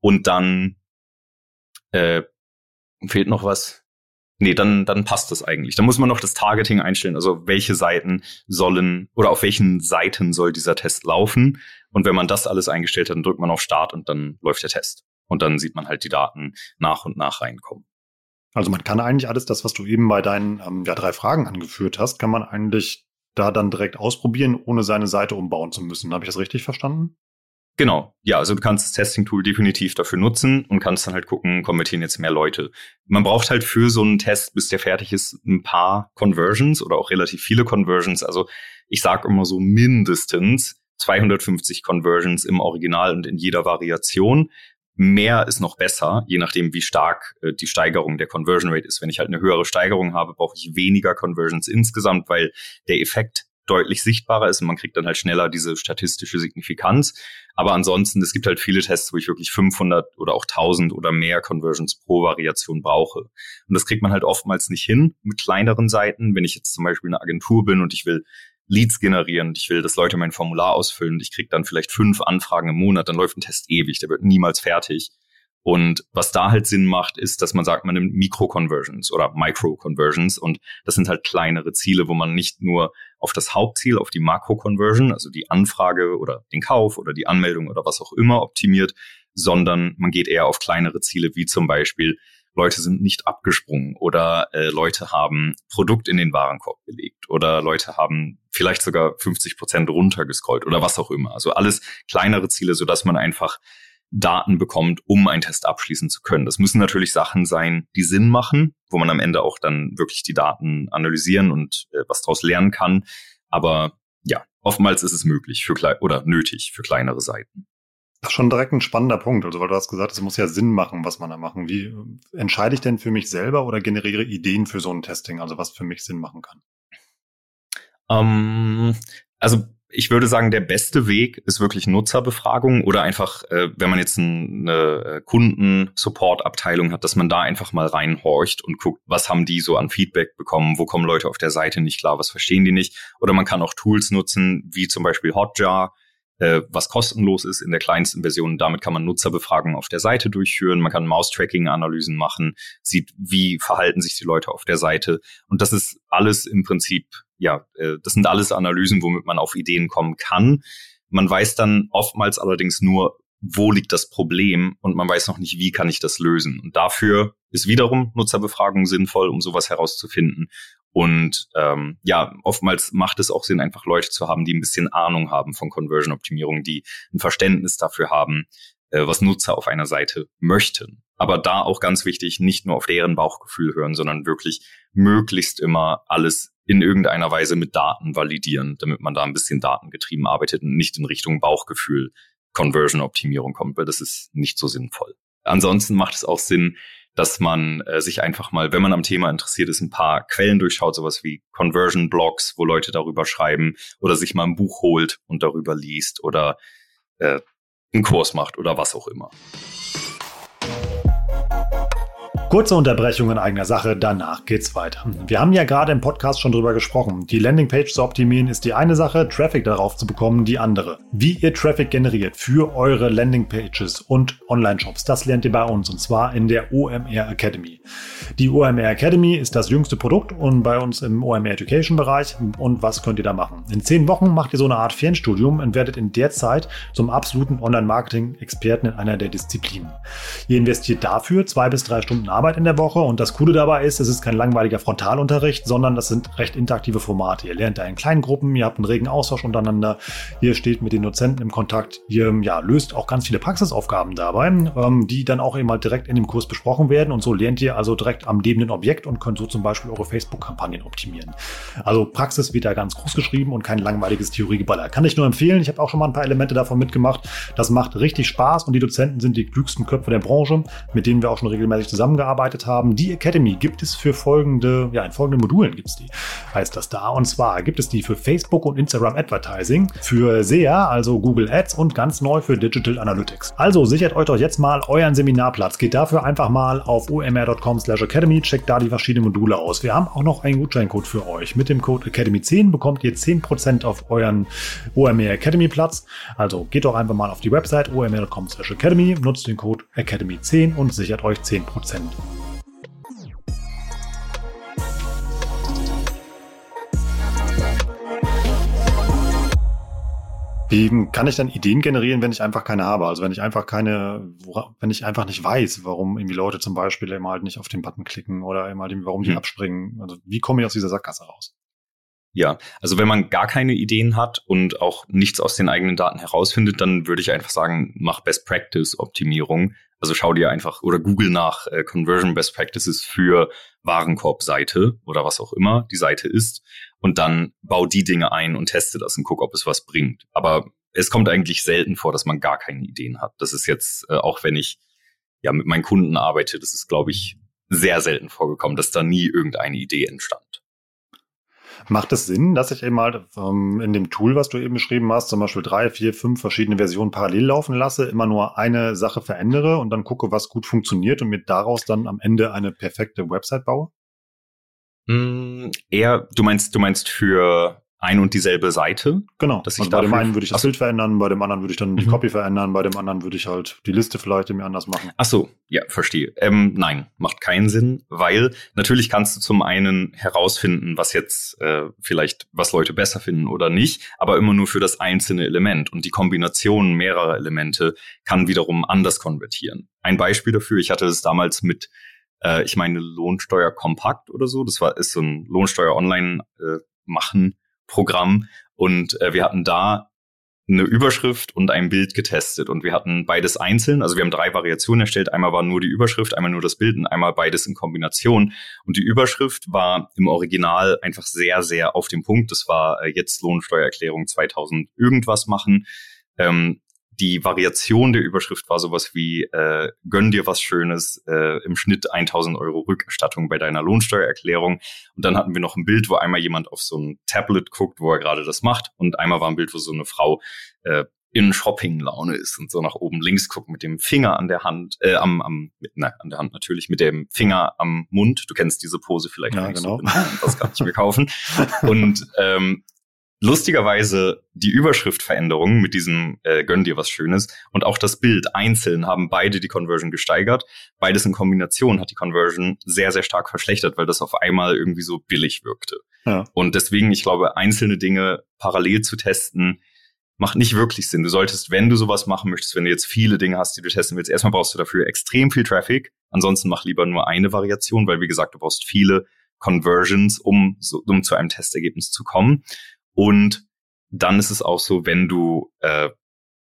Und dann äh, fehlt noch was nee, dann, dann passt das eigentlich. Dann muss man noch das Targeting einstellen, also welche Seiten sollen oder auf welchen Seiten soll dieser Test laufen. Und wenn man das alles eingestellt hat, dann drückt man auf Start und dann läuft der Test. Und dann sieht man halt die Daten nach und nach reinkommen. Also man kann eigentlich alles das, was du eben bei deinen ähm, ja, drei Fragen angeführt hast, kann man eigentlich da dann direkt ausprobieren, ohne seine Seite umbauen zu müssen. Habe ich das richtig verstanden? Genau, ja, also du kannst das Testing-Tool definitiv dafür nutzen und kannst dann halt gucken, konvertieren jetzt mehr Leute. Man braucht halt für so einen Test, bis der fertig ist, ein paar Conversions oder auch relativ viele Conversions. Also ich sage immer so mindestens 250 Conversions im Original und in jeder Variation. Mehr ist noch besser, je nachdem, wie stark äh, die Steigerung der Conversion Rate ist. Wenn ich halt eine höhere Steigerung habe, brauche ich weniger Conversions insgesamt, weil der Effekt deutlich sichtbarer ist und man kriegt dann halt schneller diese statistische Signifikanz. Aber ansonsten, es gibt halt viele Tests, wo ich wirklich 500 oder auch 1000 oder mehr Conversions pro Variation brauche. Und das kriegt man halt oftmals nicht hin mit kleineren Seiten. Wenn ich jetzt zum Beispiel eine Agentur bin und ich will Leads generieren ich will, dass Leute mein Formular ausfüllen und ich kriege dann vielleicht fünf Anfragen im Monat, dann läuft ein Test ewig, der wird niemals fertig. Und was da halt Sinn macht, ist, dass man sagt, man nimmt Mikro-Conversions oder Micro-Conversions und das sind halt kleinere Ziele, wo man nicht nur auf das Hauptziel, auf die Makro-Conversion, also die Anfrage oder den Kauf oder die Anmeldung oder was auch immer optimiert, sondern man geht eher auf kleinere Ziele, wie zum Beispiel, Leute sind nicht abgesprungen oder äh, Leute haben Produkt in den Warenkorb gelegt oder Leute haben vielleicht sogar 50 Prozent runtergescrollt oder was auch immer. Also alles kleinere Ziele, so dass man einfach Daten bekommt, um einen Test abschließen zu können. Das müssen natürlich Sachen sein, die Sinn machen, wo man am Ende auch dann wirklich die Daten analysieren und äh, was daraus lernen kann. Aber ja, oftmals ist es möglich für klein oder nötig für kleinere Seiten. Das ist schon direkt ein spannender Punkt. Also, weil du hast gesagt, es muss ja Sinn machen, was man da machen. Wie äh, entscheide ich denn für mich selber oder generiere Ideen für so ein Testing, also was für mich Sinn machen kann? Ähm, also ich würde sagen, der beste Weg ist wirklich Nutzerbefragung oder einfach, äh, wenn man jetzt eine äh, Kundensupport-Abteilung hat, dass man da einfach mal reinhorcht und guckt, was haben die so an Feedback bekommen, wo kommen Leute auf der Seite nicht klar, was verstehen die nicht. Oder man kann auch Tools nutzen, wie zum Beispiel Hotjar, äh, was kostenlos ist in der kleinsten Version. Damit kann man Nutzerbefragungen auf der Seite durchführen, man kann Mouse-Tracking-Analysen machen, sieht, wie verhalten sich die Leute auf der Seite. Und das ist alles im Prinzip ja, äh, das sind alles Analysen, womit man auf Ideen kommen kann. Man weiß dann oftmals allerdings nur, wo liegt das Problem und man weiß noch nicht, wie kann ich das lösen. Und dafür ist wiederum Nutzerbefragung sinnvoll, um sowas herauszufinden. Und ähm, ja, oftmals macht es auch Sinn, einfach Leute zu haben, die ein bisschen Ahnung haben von Conversion-Optimierung, die ein Verständnis dafür haben, äh, was Nutzer auf einer Seite möchten. Aber da auch ganz wichtig, nicht nur auf deren Bauchgefühl hören, sondern wirklich möglichst immer alles in irgendeiner Weise mit Daten validieren, damit man da ein bisschen datengetrieben arbeitet und nicht in Richtung Bauchgefühl Conversion-Optimierung kommt, weil das ist nicht so sinnvoll. Ansonsten macht es auch Sinn, dass man äh, sich einfach mal, wenn man am Thema interessiert ist, ein paar Quellen durchschaut, sowas wie Conversion-Blogs, wo Leute darüber schreiben oder sich mal ein Buch holt und darüber liest oder äh, einen Kurs macht oder was auch immer. Kurze Unterbrechung in eigener Sache, danach geht's weiter. Wir haben ja gerade im Podcast schon drüber gesprochen. Die Landingpage zu optimieren ist die eine Sache, Traffic darauf zu bekommen die andere. Wie ihr Traffic generiert für eure Landingpages und Online-Shops, das lernt ihr bei uns und zwar in der OMR Academy. Die OMR Academy ist das jüngste Produkt und bei uns im OMR Education Bereich. Und was könnt ihr da machen? In zehn Wochen macht ihr so eine Art Fernstudium und werdet in der Zeit zum absoluten Online-Marketing-Experten in einer der Disziplinen. Ihr investiert dafür zwei bis drei Stunden Arbeit Arbeit in der Woche und das Coole dabei ist, es ist kein langweiliger Frontalunterricht, sondern das sind recht interaktive Formate. Ihr lernt da in kleinen Gruppen, ihr habt einen regen Austausch untereinander, ihr steht mit den Dozenten im Kontakt, ihr ja, löst auch ganz viele Praxisaufgaben dabei, ähm, die dann auch eben halt direkt in dem Kurs besprochen werden und so lernt ihr also direkt am lebenden Objekt und könnt so zum Beispiel eure Facebook-Kampagnen optimieren. Also Praxis wird da ganz groß geschrieben und kein langweiliges Theoriegeballer. Kann ich nur empfehlen. Ich habe auch schon mal ein paar Elemente davon mitgemacht. Das macht richtig Spaß und die Dozenten sind die klügsten Köpfe der Branche, mit denen wir auch schon regelmäßig zusammengearbeitet gearbeitet haben. Die Academy gibt es für folgende, ja, in folgenden Modulen gibt es die, heißt das da. Und zwar gibt es die für Facebook und Instagram Advertising, für SEA, also Google Ads und ganz neu für Digital Analytics. Also sichert euch doch jetzt mal euren Seminarplatz. Geht dafür einfach mal auf omr.com slash academy, checkt da die verschiedenen Module aus. Wir haben auch noch einen Gutscheincode für euch. Mit dem Code Academy10 bekommt ihr 10% auf euren OMR Academy Platz. Also geht doch einfach mal auf die Website omr.com slash academy, nutzt den Code Academy10 und sichert euch 10%. Wie kann ich dann Ideen generieren, wenn ich einfach keine habe? Also wenn ich einfach keine, wenn ich einfach nicht weiß, warum irgendwie Leute zum Beispiel immer halt nicht auf den Button klicken oder immer halt warum die hm. abspringen. Also wie komme ich aus dieser Sackgasse raus? Ja, also wenn man gar keine Ideen hat und auch nichts aus den eigenen Daten herausfindet, dann würde ich einfach sagen, mach Best Practice Optimierung. Also schau dir einfach oder google nach äh, Conversion Best Practices für Warenkorb-Seite oder was auch immer die Seite ist und dann bau die Dinge ein und teste das und guck, ob es was bringt. Aber es kommt eigentlich selten vor, dass man gar keine Ideen hat. Das ist jetzt, äh, auch wenn ich ja mit meinen Kunden arbeite, das ist, glaube ich, sehr selten vorgekommen, dass da nie irgendeine Idee entstand. Macht es Sinn, dass ich eben halt ähm, in dem Tool, was du eben beschrieben hast, zum Beispiel drei, vier, fünf verschiedene Versionen parallel laufen lasse, immer nur eine Sache verändere und dann gucke, was gut funktioniert und mir daraus dann am Ende eine perfekte Website baue? Mm, eher, du meinst, du meinst für ein und dieselbe Seite. Genau. Dass ich also bei dem einen würde ich das Bild verändern, bei dem anderen würde ich dann die mhm. Copy verändern, bei dem anderen würde ich halt die Liste vielleicht irgendwie anders machen. Ach so, ja, verstehe. Ähm, nein, macht keinen Sinn, weil natürlich kannst du zum einen herausfinden, was jetzt äh, vielleicht, was Leute besser finden oder nicht, aber immer nur für das einzelne Element. Und die Kombination mehrerer Elemente kann wiederum anders konvertieren. Ein Beispiel dafür, ich hatte es damals mit äh, ich meine Lohnsteuer kompakt oder so. Das war ist so ein Lohnsteuer online äh, machen Programm und äh, wir hatten da eine Überschrift und ein Bild getestet und wir hatten beides einzeln. Also wir haben drei Variationen erstellt. Einmal war nur die Überschrift, einmal nur das Bild und einmal beides in Kombination. Und die Überschrift war im Original einfach sehr, sehr auf dem Punkt. Das war äh, jetzt Lohnsteuererklärung 2000 irgendwas machen. Ähm, die Variation der Überschrift war sowas wie äh, gönn dir was Schönes, äh, im Schnitt 1000 Euro Rückerstattung bei deiner Lohnsteuererklärung. Und dann hatten wir noch ein Bild, wo einmal jemand auf so ein Tablet guckt, wo er gerade das macht. Und einmal war ein Bild, wo so eine Frau äh, in Shopping-Laune ist und so nach oben links guckt mit dem Finger an der Hand, äh, am, am, na, an der Hand natürlich, mit dem Finger am Mund. Du kennst diese Pose vielleicht ja, genau. so. Das kann ich mir kaufen. Und ähm, Lustigerweise die Überschriftveränderung mit diesem äh, Gönn dir was Schönes und auch das Bild einzeln haben beide die Conversion gesteigert. Beides in Kombination hat die Conversion sehr, sehr stark verschlechtert, weil das auf einmal irgendwie so billig wirkte. Ja. Und deswegen, ich glaube, einzelne Dinge parallel zu testen, macht nicht wirklich Sinn. Du solltest, wenn du sowas machen möchtest, wenn du jetzt viele Dinge hast, die du testen willst, erstmal brauchst du dafür extrem viel Traffic. Ansonsten mach lieber nur eine Variation, weil wie gesagt, du brauchst viele Conversions, um, so, um zu einem Testergebnis zu kommen. Und dann ist es auch so, wenn du äh,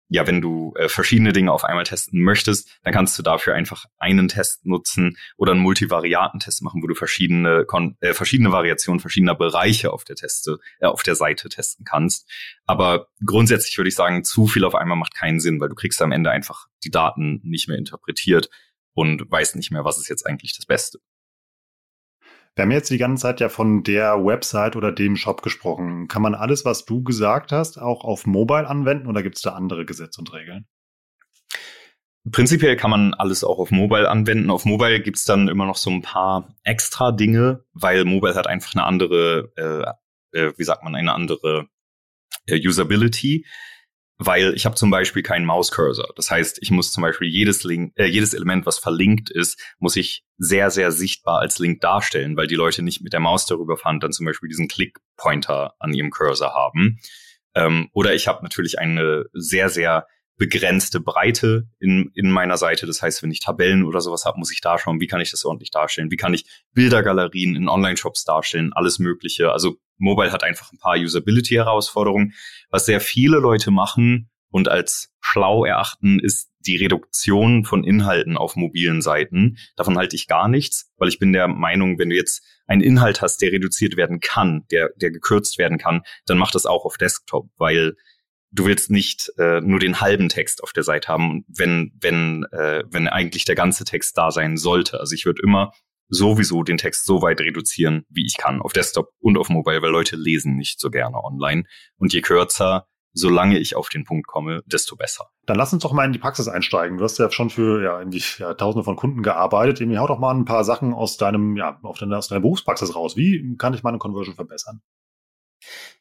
ja, wenn du äh, verschiedene Dinge auf einmal testen möchtest, dann kannst du dafür einfach einen Test nutzen oder einen Multivariatentest machen, wo du verschiedene Kon äh, verschiedene Variationen verschiedener Bereiche auf der Teste äh, auf der Seite testen kannst. Aber grundsätzlich würde ich sagen, zu viel auf einmal macht keinen Sinn, weil du kriegst am Ende einfach die Daten nicht mehr interpretiert und weißt nicht mehr, was ist jetzt eigentlich das Beste. Wir haben jetzt die ganze Zeit ja von der Website oder dem Shop gesprochen. Kann man alles, was du gesagt hast, auch auf Mobile anwenden oder gibt es da andere Gesetze und Regeln? Prinzipiell kann man alles auch auf Mobile anwenden. Auf Mobile gibt's dann immer noch so ein paar extra Dinge, weil Mobile hat einfach eine andere, äh, äh, wie sagt man, eine andere äh, Usability weil ich habe zum Beispiel keinen Maus-Cursor. Das heißt, ich muss zum Beispiel jedes Link, äh, jedes Element, was verlinkt ist, muss ich sehr, sehr sichtbar als Link darstellen, weil die Leute nicht mit der Maus darüber fahren, dann zum Beispiel diesen Click-Pointer an ihrem Cursor haben. Ähm, oder ich habe natürlich eine sehr, sehr begrenzte Breite in, in meiner Seite. Das heißt, wenn ich Tabellen oder sowas habe, muss ich da schauen, wie kann ich das ordentlich darstellen? Wie kann ich Bildergalerien in Online-Shops darstellen? Alles Mögliche. Also Mobile hat einfach ein paar Usability-Herausforderungen. Was sehr viele Leute machen und als schlau erachten, ist die Reduktion von Inhalten auf mobilen Seiten. Davon halte ich gar nichts, weil ich bin der Meinung, wenn du jetzt einen Inhalt hast, der reduziert werden kann, der, der gekürzt werden kann, dann mach das auch auf Desktop, weil du willst nicht äh, nur den halben Text auf der Seite haben, wenn, wenn, äh, wenn eigentlich der ganze Text da sein sollte. Also ich würde immer sowieso den Text so weit reduzieren, wie ich kann, auf Desktop und auf Mobile, weil Leute lesen nicht so gerne online. Und je kürzer, solange ich auf den Punkt komme, desto besser. Dann lass uns doch mal in die Praxis einsteigen. Du hast ja schon für ja, irgendwie, ja, tausende von Kunden gearbeitet. Irgendwie hau doch mal ein paar Sachen aus deinem, ja, auf deiner, aus deiner Berufspraxis raus. Wie kann ich meine Conversion verbessern?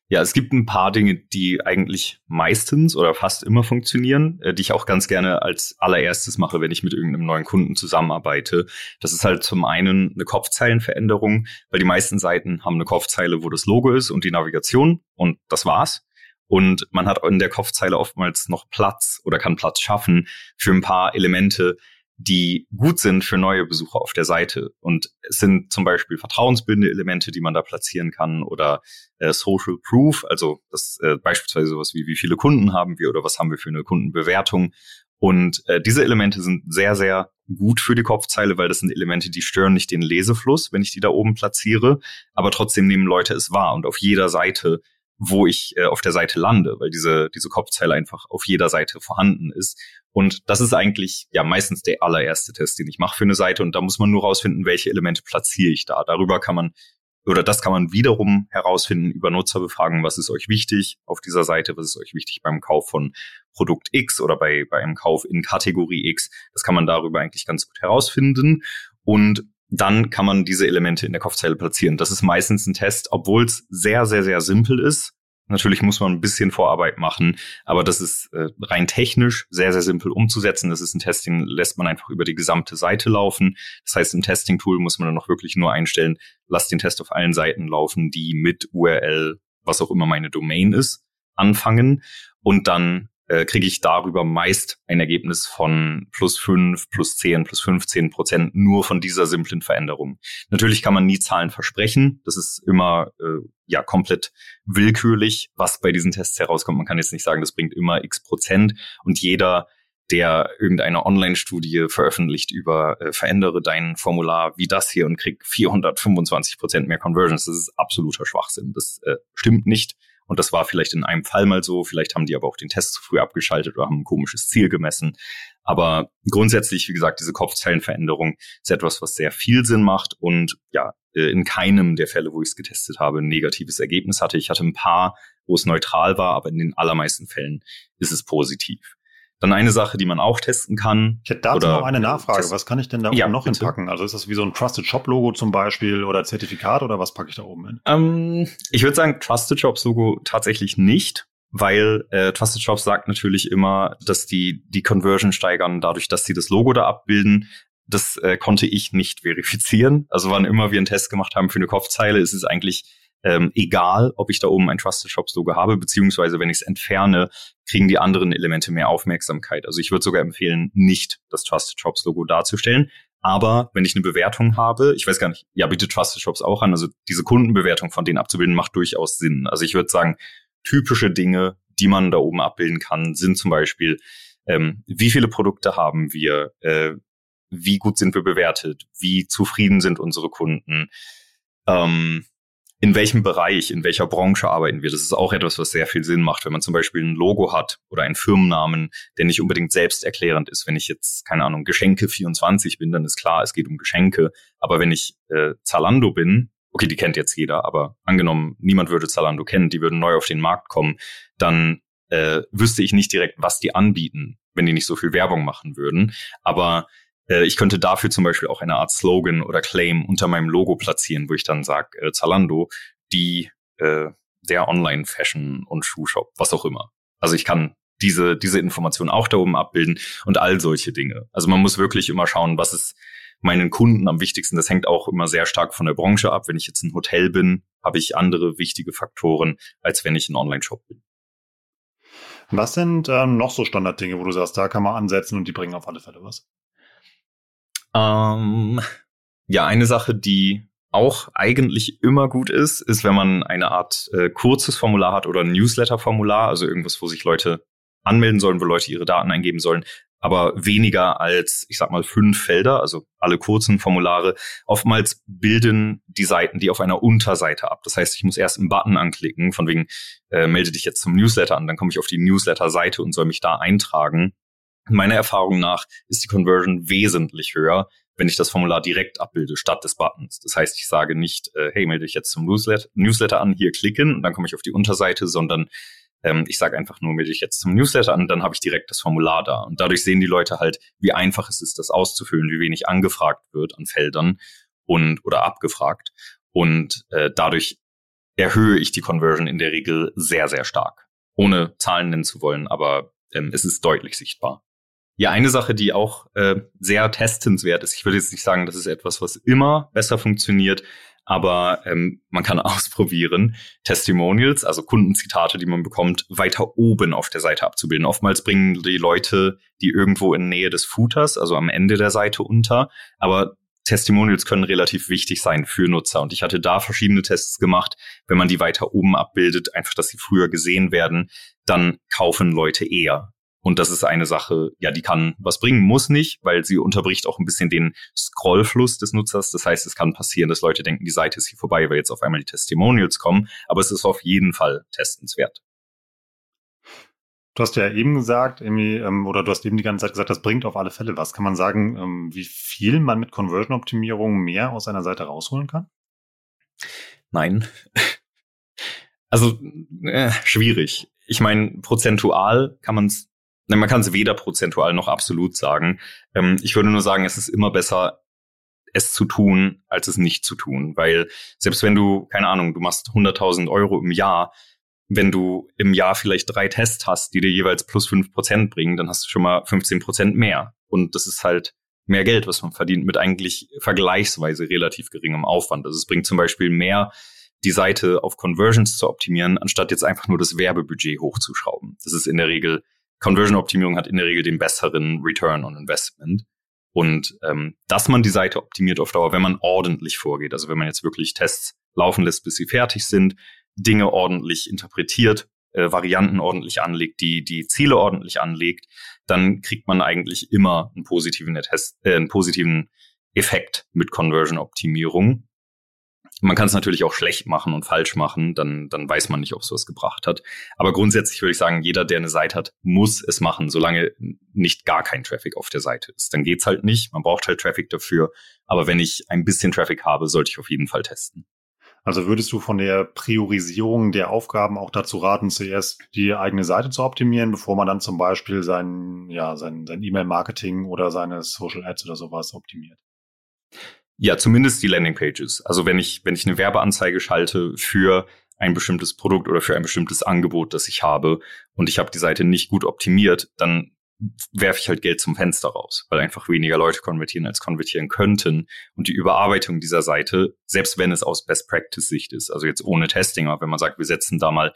Ja, es gibt ein paar Dinge, die eigentlich meistens oder fast immer funktionieren, äh, die ich auch ganz gerne als allererstes mache, wenn ich mit irgendeinem neuen Kunden zusammenarbeite. Das ist halt zum einen eine Kopfzeilenveränderung, weil die meisten Seiten haben eine Kopfzeile, wo das Logo ist und die Navigation und das war's. Und man hat in der Kopfzeile oftmals noch Platz oder kann Platz schaffen für ein paar Elemente, die gut sind für neue Besucher auf der Seite. Und es sind zum Beispiel vertrauensbildende Elemente, die man da platzieren kann oder äh, Social Proof, also das äh, beispielsweise sowas wie, wie viele Kunden haben wir oder was haben wir für eine Kundenbewertung. Und äh, diese Elemente sind sehr, sehr gut für die Kopfzeile, weil das sind Elemente, die stören nicht den Lesefluss, wenn ich die da oben platziere, aber trotzdem nehmen Leute es wahr. Und auf jeder Seite wo ich äh, auf der Seite lande, weil diese, diese Kopfzeile einfach auf jeder Seite vorhanden ist. Und das ist eigentlich ja meistens der allererste Test, den ich mache für eine Seite. Und da muss man nur rausfinden, welche Elemente platziere ich da. Darüber kann man oder das kann man wiederum herausfinden über Nutzerbefragen, was ist euch wichtig auf dieser Seite, was ist euch wichtig beim Kauf von Produkt X oder bei, bei einem Kauf in Kategorie X. Das kann man darüber eigentlich ganz gut herausfinden. Und dann kann man diese Elemente in der Kopfzeile platzieren. Das ist meistens ein Test, obwohl es sehr, sehr, sehr simpel ist. Natürlich muss man ein bisschen Vorarbeit machen, aber das ist äh, rein technisch sehr, sehr simpel umzusetzen. Das ist ein Testing, lässt man einfach über die gesamte Seite laufen. Das heißt, im Testing-Tool muss man dann noch wirklich nur einstellen, lass den Test auf allen Seiten laufen, die mit URL, was auch immer meine Domain ist, anfangen. Und dann äh, kriege ich darüber meist ein Ergebnis von plus fünf, plus zehn, plus 15 Prozent nur von dieser simplen Veränderung. Natürlich kann man nie Zahlen versprechen. Das ist immer äh, ja komplett willkürlich, was bei diesen Tests herauskommt. Man kann jetzt nicht sagen, das bringt immer x Prozent und jeder der irgendeine Online-Studie veröffentlicht über äh, verändere dein Formular wie das hier und krieg 425 Prozent mehr Conversions. Das ist absoluter Schwachsinn. Das äh, stimmt nicht. Und das war vielleicht in einem Fall mal so. Vielleicht haben die aber auch den Test zu früh abgeschaltet oder haben ein komisches Ziel gemessen. Aber grundsätzlich, wie gesagt, diese Kopfzellenveränderung ist etwas, was sehr viel Sinn macht und ja, äh, in keinem der Fälle, wo ich es getestet habe, ein negatives Ergebnis hatte. Ich hatte ein paar, wo es neutral war, aber in den allermeisten Fällen ist es positiv. Dann eine Sache, die man auch testen kann. Ich hätte dazu noch eine Nachfrage. Was kann ich denn da ja, oben noch bitte. hinpacken? Also ist das wie so ein Trusted Shop Logo zum Beispiel oder Zertifikat oder was packe ich da oben hin? Ähm, ich würde sagen Trusted Shops Logo tatsächlich nicht, weil äh, Trusted Shops sagt natürlich immer, dass die die Conversion steigern dadurch, dass sie das Logo da abbilden. Das äh, konnte ich nicht verifizieren. Also wann immer wir einen Test gemacht haben für eine Kopfzeile, ist es eigentlich ähm, egal, ob ich da oben ein Trusted Shops Logo habe, beziehungsweise wenn ich es entferne, kriegen die anderen Elemente mehr Aufmerksamkeit. Also ich würde sogar empfehlen, nicht das Trusted Shops Logo darzustellen. Aber wenn ich eine Bewertung habe, ich weiß gar nicht, ja, bitte Trusted Shops auch an, also diese Kundenbewertung von denen abzubilden, macht durchaus Sinn. Also ich würde sagen, typische Dinge, die man da oben abbilden kann, sind zum Beispiel, ähm, wie viele Produkte haben wir, äh, wie gut sind wir bewertet, wie zufrieden sind unsere Kunden, ähm, in welchem Bereich, in welcher Branche arbeiten wir. Das ist auch etwas, was sehr viel Sinn macht, wenn man zum Beispiel ein Logo hat oder einen Firmennamen, der nicht unbedingt selbsterklärend ist. Wenn ich jetzt, keine Ahnung, Geschenke 24 bin, dann ist klar, es geht um Geschenke. Aber wenn ich äh, Zalando bin, okay, die kennt jetzt jeder, aber angenommen, niemand würde Zalando kennen, die würden neu auf den Markt kommen, dann äh, wüsste ich nicht direkt, was die anbieten, wenn die nicht so viel Werbung machen würden. Aber ich könnte dafür zum Beispiel auch eine Art Slogan oder Claim unter meinem Logo platzieren, wo ich dann sage, äh, Zalando, die äh, der Online-Fashion- und Schuhshop, was auch immer. Also ich kann diese, diese Information auch da oben abbilden und all solche Dinge. Also man muss wirklich immer schauen, was ist meinen Kunden am wichtigsten. Das hängt auch immer sehr stark von der Branche ab. Wenn ich jetzt ein Hotel bin, habe ich andere wichtige Faktoren, als wenn ich ein Online-Shop bin. Was sind ähm, noch so Standarddinge, wo du sagst, da kann man ansetzen und die bringen auf alle Fälle was? Ähm, ja, eine Sache, die auch eigentlich immer gut ist, ist, wenn man eine Art äh, kurzes Formular hat oder ein Newsletter-Formular, also irgendwas, wo sich Leute anmelden sollen, wo Leute ihre Daten eingeben sollen, aber weniger als, ich sag mal, fünf Felder, also alle kurzen Formulare. Oftmals bilden die Seiten die auf einer Unterseite ab. Das heißt, ich muss erst einen Button anklicken, von wegen, äh, melde dich jetzt zum Newsletter an, dann komme ich auf die Newsletter-Seite und soll mich da eintragen. Meiner Erfahrung nach ist die Conversion wesentlich höher, wenn ich das Formular direkt abbilde, statt des Buttons. Das heißt, ich sage nicht, äh, hey, melde dich jetzt zum Newsletter, Newsletter an, hier klicken und dann komme ich auf die Unterseite, sondern ähm, ich sage einfach nur, melde dich jetzt zum Newsletter an, dann habe ich direkt das Formular da. Und dadurch sehen die Leute halt, wie einfach es ist, das auszufüllen, wie wenig angefragt wird an Feldern und oder abgefragt. Und äh, dadurch erhöhe ich die Conversion in der Regel sehr, sehr stark. Ohne Zahlen nennen zu wollen, aber ähm, es ist deutlich sichtbar. Ja, eine Sache, die auch äh, sehr testenswert ist. Ich würde jetzt nicht sagen, das ist etwas, was immer besser funktioniert, aber ähm, man kann ausprobieren, Testimonials, also Kundenzitate, die man bekommt, weiter oben auf der Seite abzubilden. Oftmals bringen die Leute die irgendwo in Nähe des Footers, also am Ende der Seite unter, aber Testimonials können relativ wichtig sein für Nutzer. Und ich hatte da verschiedene Tests gemacht. Wenn man die weiter oben abbildet, einfach, dass sie früher gesehen werden, dann kaufen Leute eher. Und das ist eine Sache, ja, die kann was bringen, muss nicht, weil sie unterbricht auch ein bisschen den Scrollfluss des Nutzers. Das heißt, es kann passieren, dass Leute denken, die Seite ist hier vorbei, weil jetzt auf einmal die Testimonials kommen. Aber es ist auf jeden Fall testenswert. Du hast ja eben gesagt, irgendwie, ähm, oder du hast eben die ganze Zeit gesagt, das bringt auf alle Fälle was. Kann man sagen, ähm, wie viel man mit Conversion-Optimierung mehr aus einer Seite rausholen kann? Nein. Also äh, schwierig. Ich meine, prozentual kann man es man kann es weder prozentual noch absolut sagen. Ähm, ich würde nur sagen, es ist immer besser, es zu tun, als es nicht zu tun. Weil selbst wenn du, keine Ahnung, du machst 100.000 Euro im Jahr, wenn du im Jahr vielleicht drei Tests hast, die dir jeweils plus fünf Prozent bringen, dann hast du schon mal 15 Prozent mehr. Und das ist halt mehr Geld, was man verdient, mit eigentlich vergleichsweise relativ geringem Aufwand. Also es bringt zum Beispiel mehr, die Seite auf Conversions zu optimieren, anstatt jetzt einfach nur das Werbebudget hochzuschrauben. Das ist in der Regel Conversion-Optimierung hat in der Regel den besseren Return on Investment. Und ähm, dass man die Seite optimiert auf Dauer, wenn man ordentlich vorgeht, also wenn man jetzt wirklich Tests laufen lässt, bis sie fertig sind, Dinge ordentlich interpretiert, äh, Varianten ordentlich anlegt, die die Ziele ordentlich anlegt, dann kriegt man eigentlich immer einen positiven, Test, äh, einen positiven Effekt mit Conversion-Optimierung. Man kann es natürlich auch schlecht machen und falsch machen, dann, dann weiß man nicht, ob es was gebracht hat. Aber grundsätzlich würde ich sagen, jeder, der eine Seite hat, muss es machen, solange nicht gar kein Traffic auf der Seite ist. Dann geht's halt nicht. Man braucht halt Traffic dafür. Aber wenn ich ein bisschen Traffic habe, sollte ich auf jeden Fall testen. Also würdest du von der Priorisierung der Aufgaben auch dazu raten, zuerst die eigene Seite zu optimieren, bevor man dann zum Beispiel sein, ja, sein, sein E-Mail-Marketing oder seine Social Ads oder sowas optimiert? Ja, zumindest die Landingpages. Also wenn ich, wenn ich eine Werbeanzeige schalte für ein bestimmtes Produkt oder für ein bestimmtes Angebot, das ich habe und ich habe die Seite nicht gut optimiert, dann werfe ich halt Geld zum Fenster raus, weil einfach weniger Leute konvertieren als konvertieren könnten. Und die Überarbeitung dieser Seite, selbst wenn es aus Best Practice Sicht ist, also jetzt ohne Testing, aber wenn man sagt, wir setzen da mal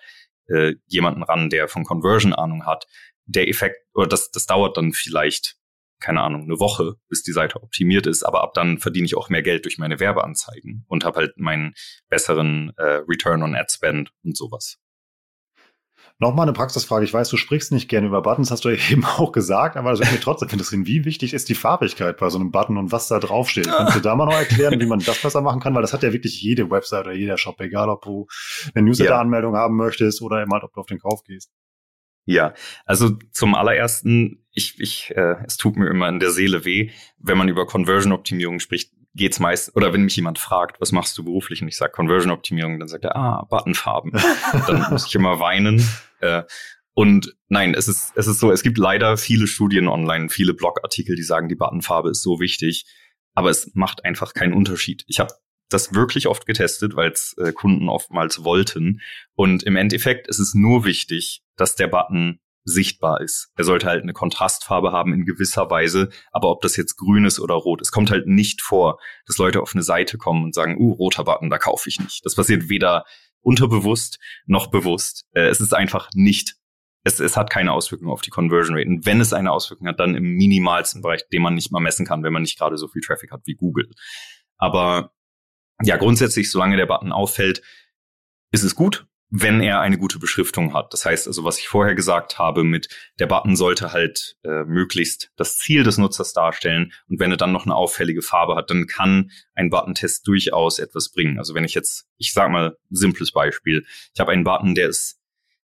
äh, jemanden ran, der von Conversion Ahnung hat, der Effekt, oder das, das dauert dann vielleicht keine Ahnung, eine Woche, bis die Seite optimiert ist, aber ab dann verdiene ich auch mehr Geld durch meine Werbeanzeigen und habe halt meinen besseren äh, Return on Ad Spend und sowas. Nochmal eine Praxisfrage. Ich weiß, du sprichst nicht gerne über Buttons, hast du eben auch gesagt, aber das würde mich trotzdem interessieren. Wie wichtig ist die Farbigkeit bei so einem Button und was da draufsteht? Kannst du da mal noch erklären, wie man das besser machen kann? Weil das hat ja wirklich jede Website oder jeder Shop, egal ob du eine Newsletter-Anmeldung haben möchtest oder eben halt, ob du auf den Kauf gehst. Ja, also zum allerersten, ich, ich, äh, es tut mir immer in der Seele weh, wenn man über Conversion-Optimierung spricht, geht's meist, oder wenn mich jemand fragt, was machst du beruflich und ich sage Conversion-Optimierung, dann sagt er, ah, Buttonfarben. dann muss ich immer weinen. Äh, und nein, es ist, es ist so, es gibt leider viele Studien online, viele Blogartikel, die sagen, die Buttonfarbe ist so wichtig, aber es macht einfach keinen Unterschied. Ich habe das wirklich oft getestet, weil es äh, Kunden oftmals wollten. Und im Endeffekt ist es nur wichtig, dass der Button sichtbar ist. Er sollte halt eine Kontrastfarbe haben in gewisser Weise, aber ob das jetzt grün ist oder rot, es kommt halt nicht vor, dass Leute auf eine Seite kommen und sagen, uh, roter Button, da kaufe ich nicht. Das passiert weder unterbewusst noch bewusst. Äh, es ist einfach nicht es, es hat keine Auswirkung auf die Conversion Rate. Und wenn es eine Auswirkung hat, dann im minimalsten Bereich, den man nicht mal messen kann, wenn man nicht gerade so viel Traffic hat wie Google. Aber ja, grundsätzlich, solange der Button auffällt, ist es gut, wenn er eine gute Beschriftung hat. Das heißt also, was ich vorher gesagt habe, mit der Button sollte halt äh, möglichst das Ziel des Nutzers darstellen. Und wenn er dann noch eine auffällige Farbe hat, dann kann ein Button-Test durchaus etwas bringen. Also wenn ich jetzt, ich sage mal, simples Beispiel, ich habe einen Button, der ist,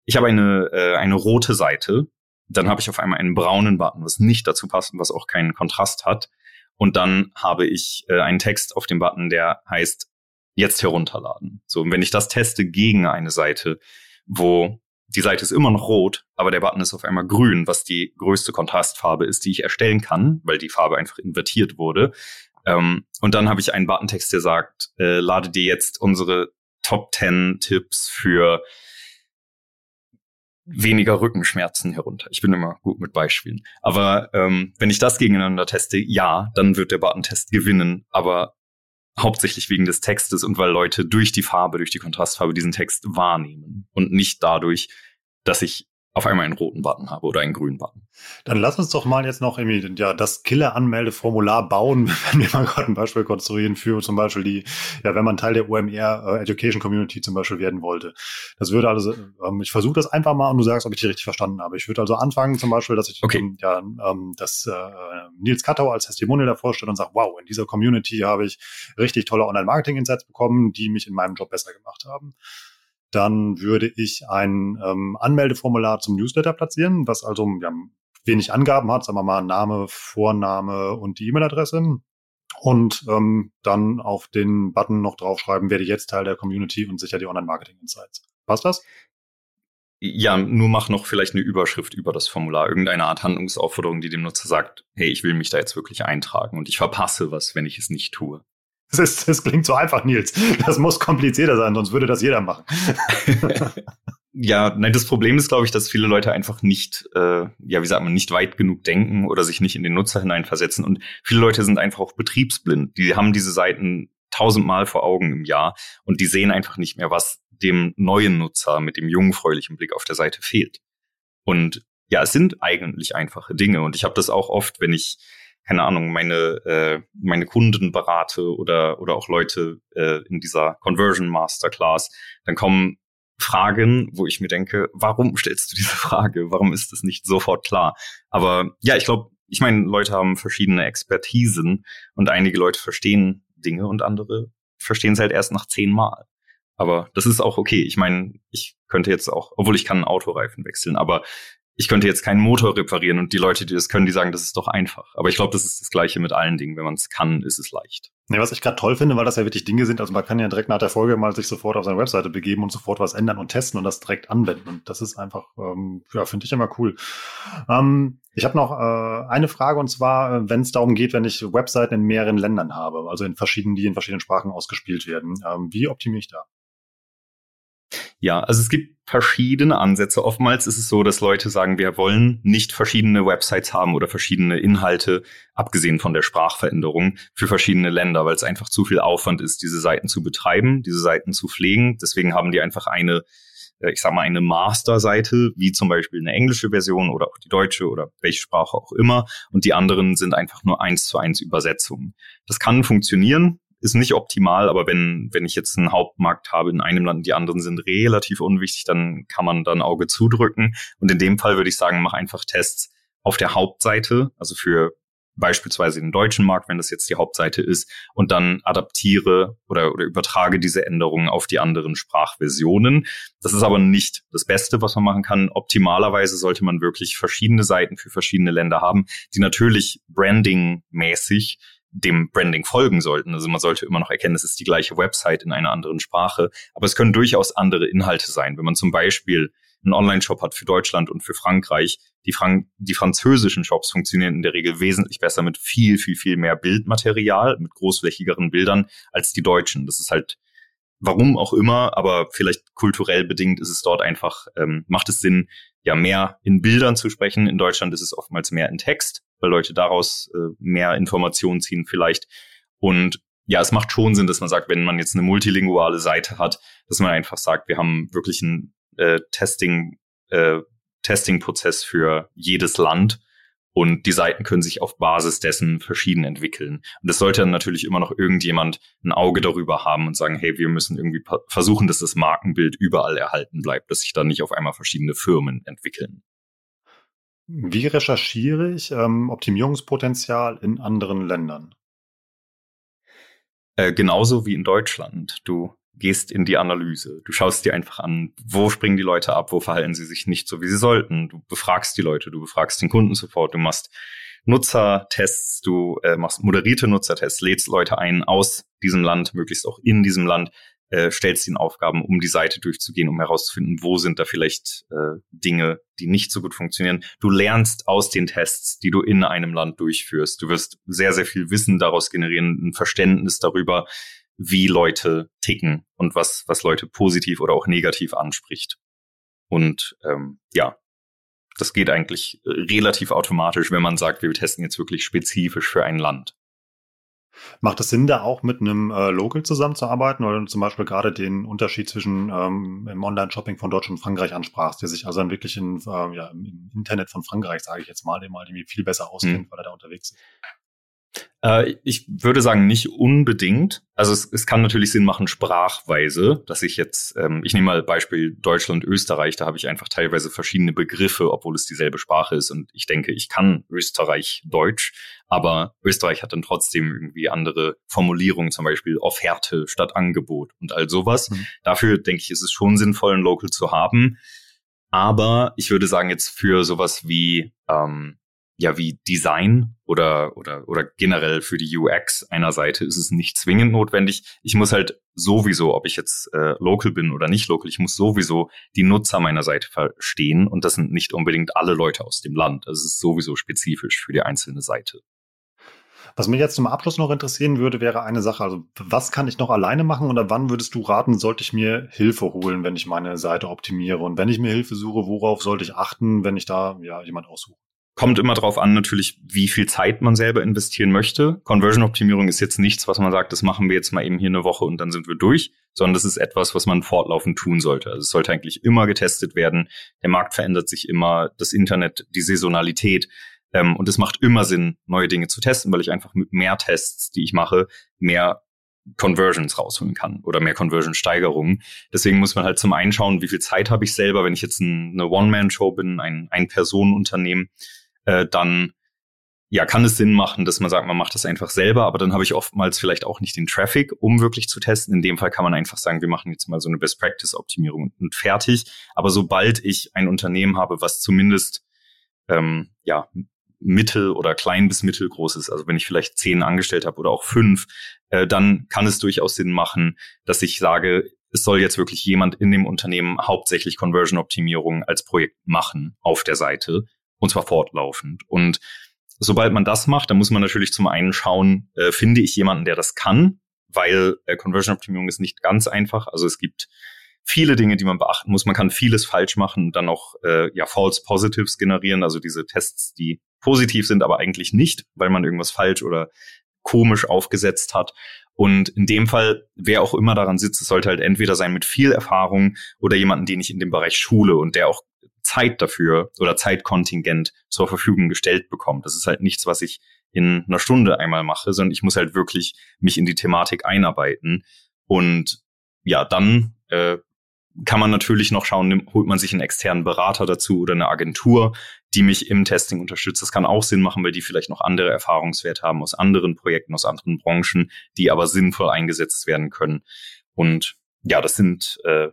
ich habe eine, äh, eine rote Seite, dann habe ich auf einmal einen braunen Button, was nicht dazu passt und was auch keinen Kontrast hat. Und dann habe ich äh, einen Text auf dem Button, der heißt jetzt herunterladen. So, und wenn ich das teste gegen eine Seite, wo die Seite ist immer noch rot, aber der Button ist auf einmal grün, was die größte Kontrastfarbe ist, die ich erstellen kann, weil die Farbe einfach invertiert wurde. Ähm, und dann habe ich einen Buttontext, der sagt, äh, lade dir jetzt unsere Top 10 Tipps für weniger Rückenschmerzen herunter. Ich bin immer gut mit Beispielen. Aber ähm, wenn ich das gegeneinander teste, ja, dann wird der Button-Test gewinnen, aber hauptsächlich wegen des Textes und weil Leute durch die Farbe, durch die Kontrastfarbe diesen Text wahrnehmen und nicht dadurch, dass ich auf einmal einen roten Button habe oder einen grünen Button. Dann lass uns doch mal jetzt noch irgendwie ja, das Killer-Anmeldeformular bauen, wenn wir mal gerade ein Beispiel konstruieren für zum Beispiel die, ja, wenn man Teil der OMR äh, Education Community zum Beispiel werden wollte. Das würde also, ähm, ich versuche das einfach mal und du sagst, ob ich dich richtig verstanden habe. Ich würde also anfangen zum Beispiel, dass ich okay. ähm, ja, ähm, das äh, Nils Kattau als Testimonial da vorstelle und sage, wow, in dieser Community habe ich richtig tolle Online-Marketing-Insights bekommen, die mich in meinem Job besser gemacht haben dann würde ich ein ähm, Anmeldeformular zum Newsletter platzieren, was also ja, wenig Angaben hat, sagen wir mal Name, Vorname und die E-Mail-Adresse. Und ähm, dann auf den Button noch draufschreiben, werde jetzt Teil der Community und sicher die Online-Marketing-Insights. Passt das? Ja, nur mach noch vielleicht eine Überschrift über das Formular, irgendeine Art Handlungsaufforderung, die dem Nutzer sagt, hey, ich will mich da jetzt wirklich eintragen und ich verpasse was, wenn ich es nicht tue. Das, ist, das klingt so einfach, Nils. Das muss komplizierter sein, sonst würde das jeder machen. ja, nein, das Problem ist, glaube ich, dass viele Leute einfach nicht, äh, ja, wie sagt man, nicht weit genug denken oder sich nicht in den Nutzer hineinversetzen. Und viele Leute sind einfach auch betriebsblind. Die haben diese Seiten tausendmal vor Augen im Jahr und die sehen einfach nicht mehr, was dem neuen Nutzer mit dem jungfräulichen Blick auf der Seite fehlt. Und ja, es sind eigentlich einfache Dinge. Und ich habe das auch oft, wenn ich keine Ahnung, meine, äh, meine Kunden berate oder, oder auch Leute äh, in dieser Conversion Masterclass, dann kommen Fragen, wo ich mir denke, warum stellst du diese Frage? Warum ist das nicht sofort klar? Aber ja, ich glaube, ich meine, Leute haben verschiedene Expertisen und einige Leute verstehen Dinge und andere verstehen es halt erst nach zehnmal. Aber das ist auch okay. Ich meine, ich könnte jetzt auch, obwohl ich kann einen Autoreifen wechseln, aber ich könnte jetzt keinen Motor reparieren und die Leute, die das können, die sagen, das ist doch einfach. Aber ich glaube, das ist das Gleiche mit allen Dingen. Wenn man es kann, ist es leicht. Nee, was ich gerade toll finde, weil das ja wirklich Dinge sind, also man kann ja direkt nach der Folge mal sich sofort auf seine Webseite begeben und sofort was ändern und testen und das direkt anwenden. Und das ist einfach, ähm, ja, finde ich immer cool. Ähm, ich habe noch äh, eine Frage und zwar, äh, wenn es darum geht, wenn ich Webseiten in mehreren Ländern habe, also in verschiedenen, die in verschiedenen Sprachen ausgespielt werden. Ähm, wie optimiere ich da? Ja, also es gibt verschiedene Ansätze. Oftmals ist es so, dass Leute sagen, wir wollen nicht verschiedene Websites haben oder verschiedene Inhalte, abgesehen von der Sprachveränderung, für verschiedene Länder, weil es einfach zu viel Aufwand ist, diese Seiten zu betreiben, diese Seiten zu pflegen. Deswegen haben die einfach eine, äh, ich sag mal, eine Master-Seite, wie zum Beispiel eine englische Version oder auch die deutsche oder welche Sprache auch immer. Und die anderen sind einfach nur eins zu eins Übersetzungen. Das kann funktionieren ist nicht optimal, aber wenn, wenn ich jetzt einen Hauptmarkt habe in einem Land, die anderen sind relativ unwichtig, dann kann man dann Auge zudrücken. Und in dem Fall würde ich sagen, mach einfach Tests auf der Hauptseite, also für beispielsweise den deutschen Markt, wenn das jetzt die Hauptseite ist, und dann adaptiere oder, oder übertrage diese Änderungen auf die anderen Sprachversionen. Das ist aber nicht das Beste, was man machen kann. Optimalerweise sollte man wirklich verschiedene Seiten für verschiedene Länder haben, die natürlich branding-mäßig dem Branding folgen sollten. Also man sollte immer noch erkennen, es ist die gleiche Website in einer anderen Sprache, aber es können durchaus andere Inhalte sein. Wenn man zum Beispiel einen Online-Shop hat für Deutschland und für Frankreich, die, Frank die französischen Shops funktionieren in der Regel wesentlich besser mit viel, viel, viel mehr Bildmaterial, mit großflächigeren Bildern als die deutschen. Das ist halt, warum auch immer, aber vielleicht kulturell bedingt ist es dort einfach, ähm, macht es Sinn, ja mehr in Bildern zu sprechen. In Deutschland ist es oftmals mehr in Text weil Leute daraus äh, mehr Informationen ziehen vielleicht. Und ja, es macht schon Sinn, dass man sagt, wenn man jetzt eine multilinguale Seite hat, dass man einfach sagt, wir haben wirklich einen äh, Testing, äh, Testing-Prozess für jedes Land und die Seiten können sich auf Basis dessen verschieden entwickeln. Und das sollte dann natürlich immer noch irgendjemand ein Auge darüber haben und sagen, hey, wir müssen irgendwie versuchen, dass das Markenbild überall erhalten bleibt, dass sich da nicht auf einmal verschiedene Firmen entwickeln. Wie recherchiere ich ähm, Optimierungspotenzial in anderen Ländern? Äh, genauso wie in Deutschland. Du gehst in die Analyse. Du schaust dir einfach an, wo springen die Leute ab, wo verhalten sie sich nicht so, wie sie sollten. Du befragst die Leute, du befragst den Kundensupport, du machst Nutzertests, du äh, machst moderierte Nutzertests, lädst Leute ein aus diesem Land, möglichst auch in diesem Land, äh, stellst ihnen Aufgaben, um die Seite durchzugehen, um herauszufinden, wo sind da vielleicht äh, Dinge, die nicht so gut funktionieren. Du lernst aus den Tests, die du in einem Land durchführst. Du wirst sehr, sehr viel Wissen daraus generieren, ein Verständnis darüber, wie Leute ticken und was, was Leute positiv oder auch negativ anspricht. Und ähm, ja, das geht eigentlich äh, relativ automatisch, wenn man sagt, wir testen jetzt wirklich spezifisch für ein Land. Macht es Sinn, da auch mit einem äh, Local zusammenzuarbeiten oder zum Beispiel gerade den Unterschied zwischen ähm, im Online-Shopping von Deutschland und Frankreich ansprachst, der sich also dann wirklich in, äh, ja, im Internet von Frankreich, sage ich jetzt mal, dem mal irgendwie viel besser auskennt, mhm. weil er da unterwegs ist? Äh, ich würde sagen, nicht unbedingt. Also es, es kann natürlich Sinn machen, sprachweise, dass ich jetzt, ähm, ich nehme mal Beispiel Deutschland, Österreich, da habe ich einfach teilweise verschiedene Begriffe, obwohl es dieselbe Sprache ist. Und ich denke, ich kann Österreich Deutsch, aber Österreich hat dann trotzdem irgendwie andere Formulierungen, zum Beispiel Offerte statt Angebot und all sowas. Mhm. Dafür denke ich, ist es schon sinnvoll, ein Local zu haben. Aber ich würde sagen, jetzt für sowas wie ähm, ja wie Design oder oder oder generell für die UX einer Seite ist es nicht zwingend notwendig. Ich muss halt sowieso, ob ich jetzt äh, local bin oder nicht local, ich muss sowieso die Nutzer meiner Seite verstehen und das sind nicht unbedingt alle Leute aus dem Land. Das ist sowieso spezifisch für die einzelne Seite. Was mich jetzt zum Abschluss noch interessieren würde, wäre eine Sache. Also, was kann ich noch alleine machen oder wann würdest du raten, sollte ich mir Hilfe holen, wenn ich meine Seite optimiere? Und wenn ich mir Hilfe suche, worauf sollte ich achten, wenn ich da ja jemand aussuche? Kommt immer darauf an, natürlich, wie viel Zeit man selber investieren möchte. Conversion-Optimierung ist jetzt nichts, was man sagt, das machen wir jetzt mal eben hier eine Woche und dann sind wir durch, sondern das ist etwas, was man fortlaufend tun sollte. Also es sollte eigentlich immer getestet werden. Der Markt verändert sich immer, das Internet, die Saisonalität. Ähm, und es macht immer Sinn, neue Dinge zu testen, weil ich einfach mit mehr Tests, die ich mache, mehr Conversions rausholen kann oder mehr Conversion-Steigerungen. Deswegen muss man halt zum einen schauen, wie viel Zeit habe ich selber, wenn ich jetzt ein, eine One-Man-Show bin, ein Ein-Personen-Unternehmen äh, dann ja, kann es Sinn machen, dass man sagt, man macht das einfach selber, aber dann habe ich oftmals vielleicht auch nicht den Traffic, um wirklich zu testen. In dem Fall kann man einfach sagen, wir machen jetzt mal so eine Best Practice Optimierung und fertig. Aber sobald ich ein Unternehmen habe, was zumindest ähm, ja mittel oder klein bis mittelgroß ist, also wenn ich vielleicht zehn angestellt habe oder auch fünf, äh, dann kann es durchaus Sinn machen, dass ich sage, es soll jetzt wirklich jemand in dem Unternehmen hauptsächlich Conversion Optimierung als Projekt machen auf der Seite und zwar fortlaufend. Und sobald man das macht, dann muss man natürlich zum einen schauen, äh, finde ich jemanden, der das kann, weil äh, Conversion-Optimierung ist nicht ganz einfach. Also es gibt viele Dinge, die man beachten muss. Man kann vieles falsch machen und dann auch äh, ja False Positives generieren, also diese Tests, die positiv sind, aber eigentlich nicht, weil man irgendwas falsch oder komisch aufgesetzt hat. Und in dem Fall, wer auch immer daran sitzt, es sollte halt entweder sein mit viel Erfahrung oder jemanden, den ich in dem Bereich schule und der auch Zeit dafür oder Zeitkontingent zur Verfügung gestellt bekommt. Das ist halt nichts, was ich in einer Stunde einmal mache, sondern ich muss halt wirklich mich in die Thematik einarbeiten. Und ja, dann äh, kann man natürlich noch schauen, holt man sich einen externen Berater dazu oder eine Agentur, die mich im Testing unterstützt. Das kann auch Sinn machen, weil die vielleicht noch andere Erfahrungswerte haben aus anderen Projekten, aus anderen Branchen, die aber sinnvoll eingesetzt werden können. Und ja, das sind äh,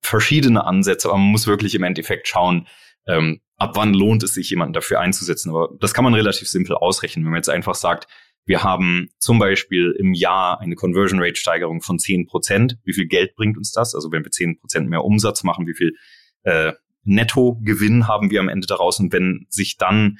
verschiedene Ansätze, aber man muss wirklich im Endeffekt schauen, ähm, ab wann lohnt es sich, jemanden dafür einzusetzen. Aber das kann man relativ simpel ausrechnen, wenn man jetzt einfach sagt, wir haben zum Beispiel im Jahr eine Conversion Rate Steigerung von 10 Prozent. Wie viel Geld bringt uns das? Also wenn wir 10 Prozent mehr Umsatz machen, wie viel äh, Nettogewinn haben wir am Ende daraus? Und wenn sich dann,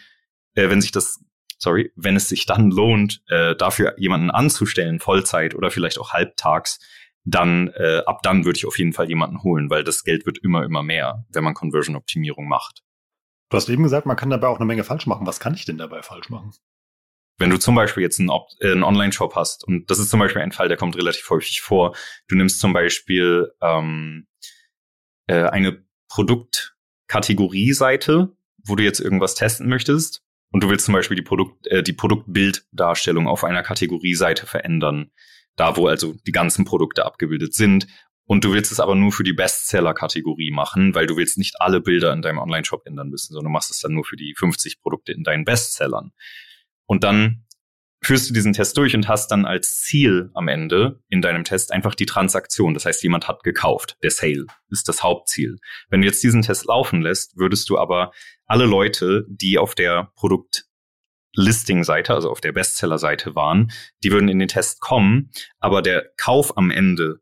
äh, wenn sich das, sorry, wenn es sich dann lohnt, äh, dafür jemanden anzustellen, Vollzeit oder vielleicht auch halbtags, dann äh, ab dann würde ich auf jeden Fall jemanden holen, weil das Geld wird immer, immer mehr, wenn man Conversion-Optimierung macht. Du hast eben gesagt, man kann dabei auch eine Menge falsch machen. Was kann ich denn dabei falsch machen? Wenn du zum Beispiel jetzt einen, äh, einen Online-Shop hast, und das ist zum Beispiel ein Fall, der kommt relativ häufig vor, du nimmst zum Beispiel ähm, äh, eine Produktkategorieseite, wo du jetzt irgendwas testen möchtest, und du willst zum Beispiel die, Produkt, äh, die Produktbilddarstellung auf einer Kategorieseite verändern da wo also die ganzen Produkte abgebildet sind. Und du willst es aber nur für die Bestseller-Kategorie machen, weil du willst nicht alle Bilder in deinem Online-Shop ändern müssen, sondern du machst es dann nur für die 50 Produkte in deinen Bestsellern. Und dann führst du diesen Test durch und hast dann als Ziel am Ende in deinem Test einfach die Transaktion. Das heißt, jemand hat gekauft. Der Sale ist das Hauptziel. Wenn du jetzt diesen Test laufen lässt, würdest du aber alle Leute, die auf der Produkt Listing-Seite, also auf der Bestseller-Seite waren, die würden in den Test kommen, aber der Kauf am Ende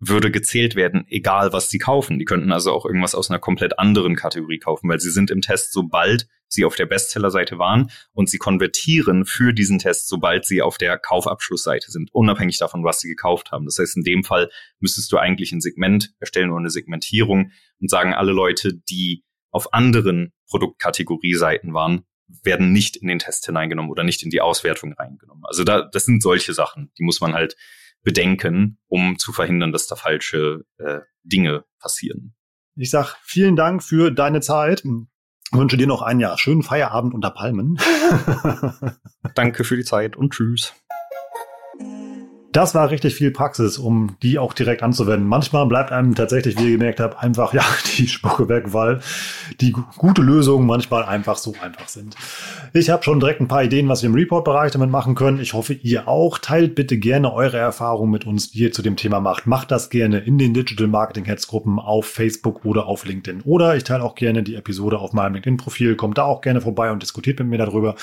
würde gezählt werden, egal was sie kaufen. Die könnten also auch irgendwas aus einer komplett anderen Kategorie kaufen, weil sie sind im Test, sobald sie auf der Bestseller-Seite waren und sie konvertieren für diesen Test, sobald sie auf der Kaufabschlussseite sind, unabhängig davon, was sie gekauft haben. Das heißt, in dem Fall müsstest du eigentlich ein Segment erstellen oder eine Segmentierung und sagen, alle Leute, die auf anderen Produktkategorie-Seiten waren, werden nicht in den Test hineingenommen oder nicht in die Auswertung reingenommen. Also da, das sind solche Sachen, die muss man halt bedenken, um zu verhindern, dass da falsche äh, Dinge passieren. Ich sag vielen Dank für deine Zeit. Ich wünsche dir noch ein Jahr schönen Feierabend unter Palmen. Danke für die Zeit und tschüss. Das war richtig viel Praxis, um die auch direkt anzuwenden. Manchmal bleibt einem tatsächlich, wie ihr gemerkt habt, einfach ja die Spucke weg, weil die gute Lösungen manchmal einfach so einfach sind. Ich habe schon direkt ein paar Ideen, was wir im Report-Bereich damit machen können. Ich hoffe, ihr auch. Teilt bitte gerne eure Erfahrungen mit uns, die ihr zu dem Thema macht. Macht das gerne in den Digital Marketing Heads Gruppen auf Facebook oder auf LinkedIn. Oder ich teile auch gerne die Episode auf meinem LinkedIn-Profil. Kommt da auch gerne vorbei und diskutiert mit mir darüber.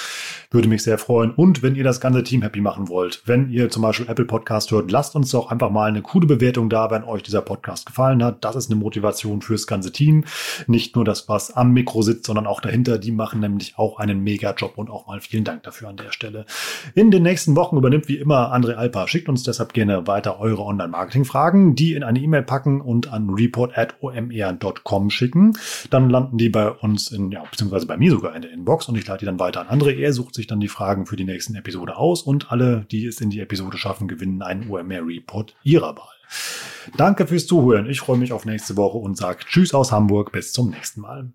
Würde mich sehr freuen. Und wenn ihr das ganze Team happy machen wollt, wenn ihr zum Beispiel Apple Podcast Podcast hört, lasst uns doch einfach mal eine coole Bewertung da, wenn euch dieser Podcast gefallen hat. Das ist eine Motivation fürs ganze Team. Nicht nur das, was am Mikro sitzt, sondern auch dahinter. Die machen nämlich auch einen Mega-Job und auch mal vielen Dank dafür an der Stelle. In den nächsten Wochen übernimmt wie immer André Alpa. Schickt uns deshalb gerne weiter eure Online-Marketing-Fragen, die in eine E-Mail packen und an report.omr.com schicken. Dann landen die bei uns in, ja, beziehungsweise bei mir sogar in der Inbox und ich leite die dann weiter an André. Er sucht sich dann die Fragen für die nächsten Episode aus und alle, die es in die Episode schaffen, gewinnen einen OMR-Report ihrer Wahl. Danke fürs Zuhören. Ich freue mich auf nächste Woche und sage Tschüss aus Hamburg. Bis zum nächsten Mal.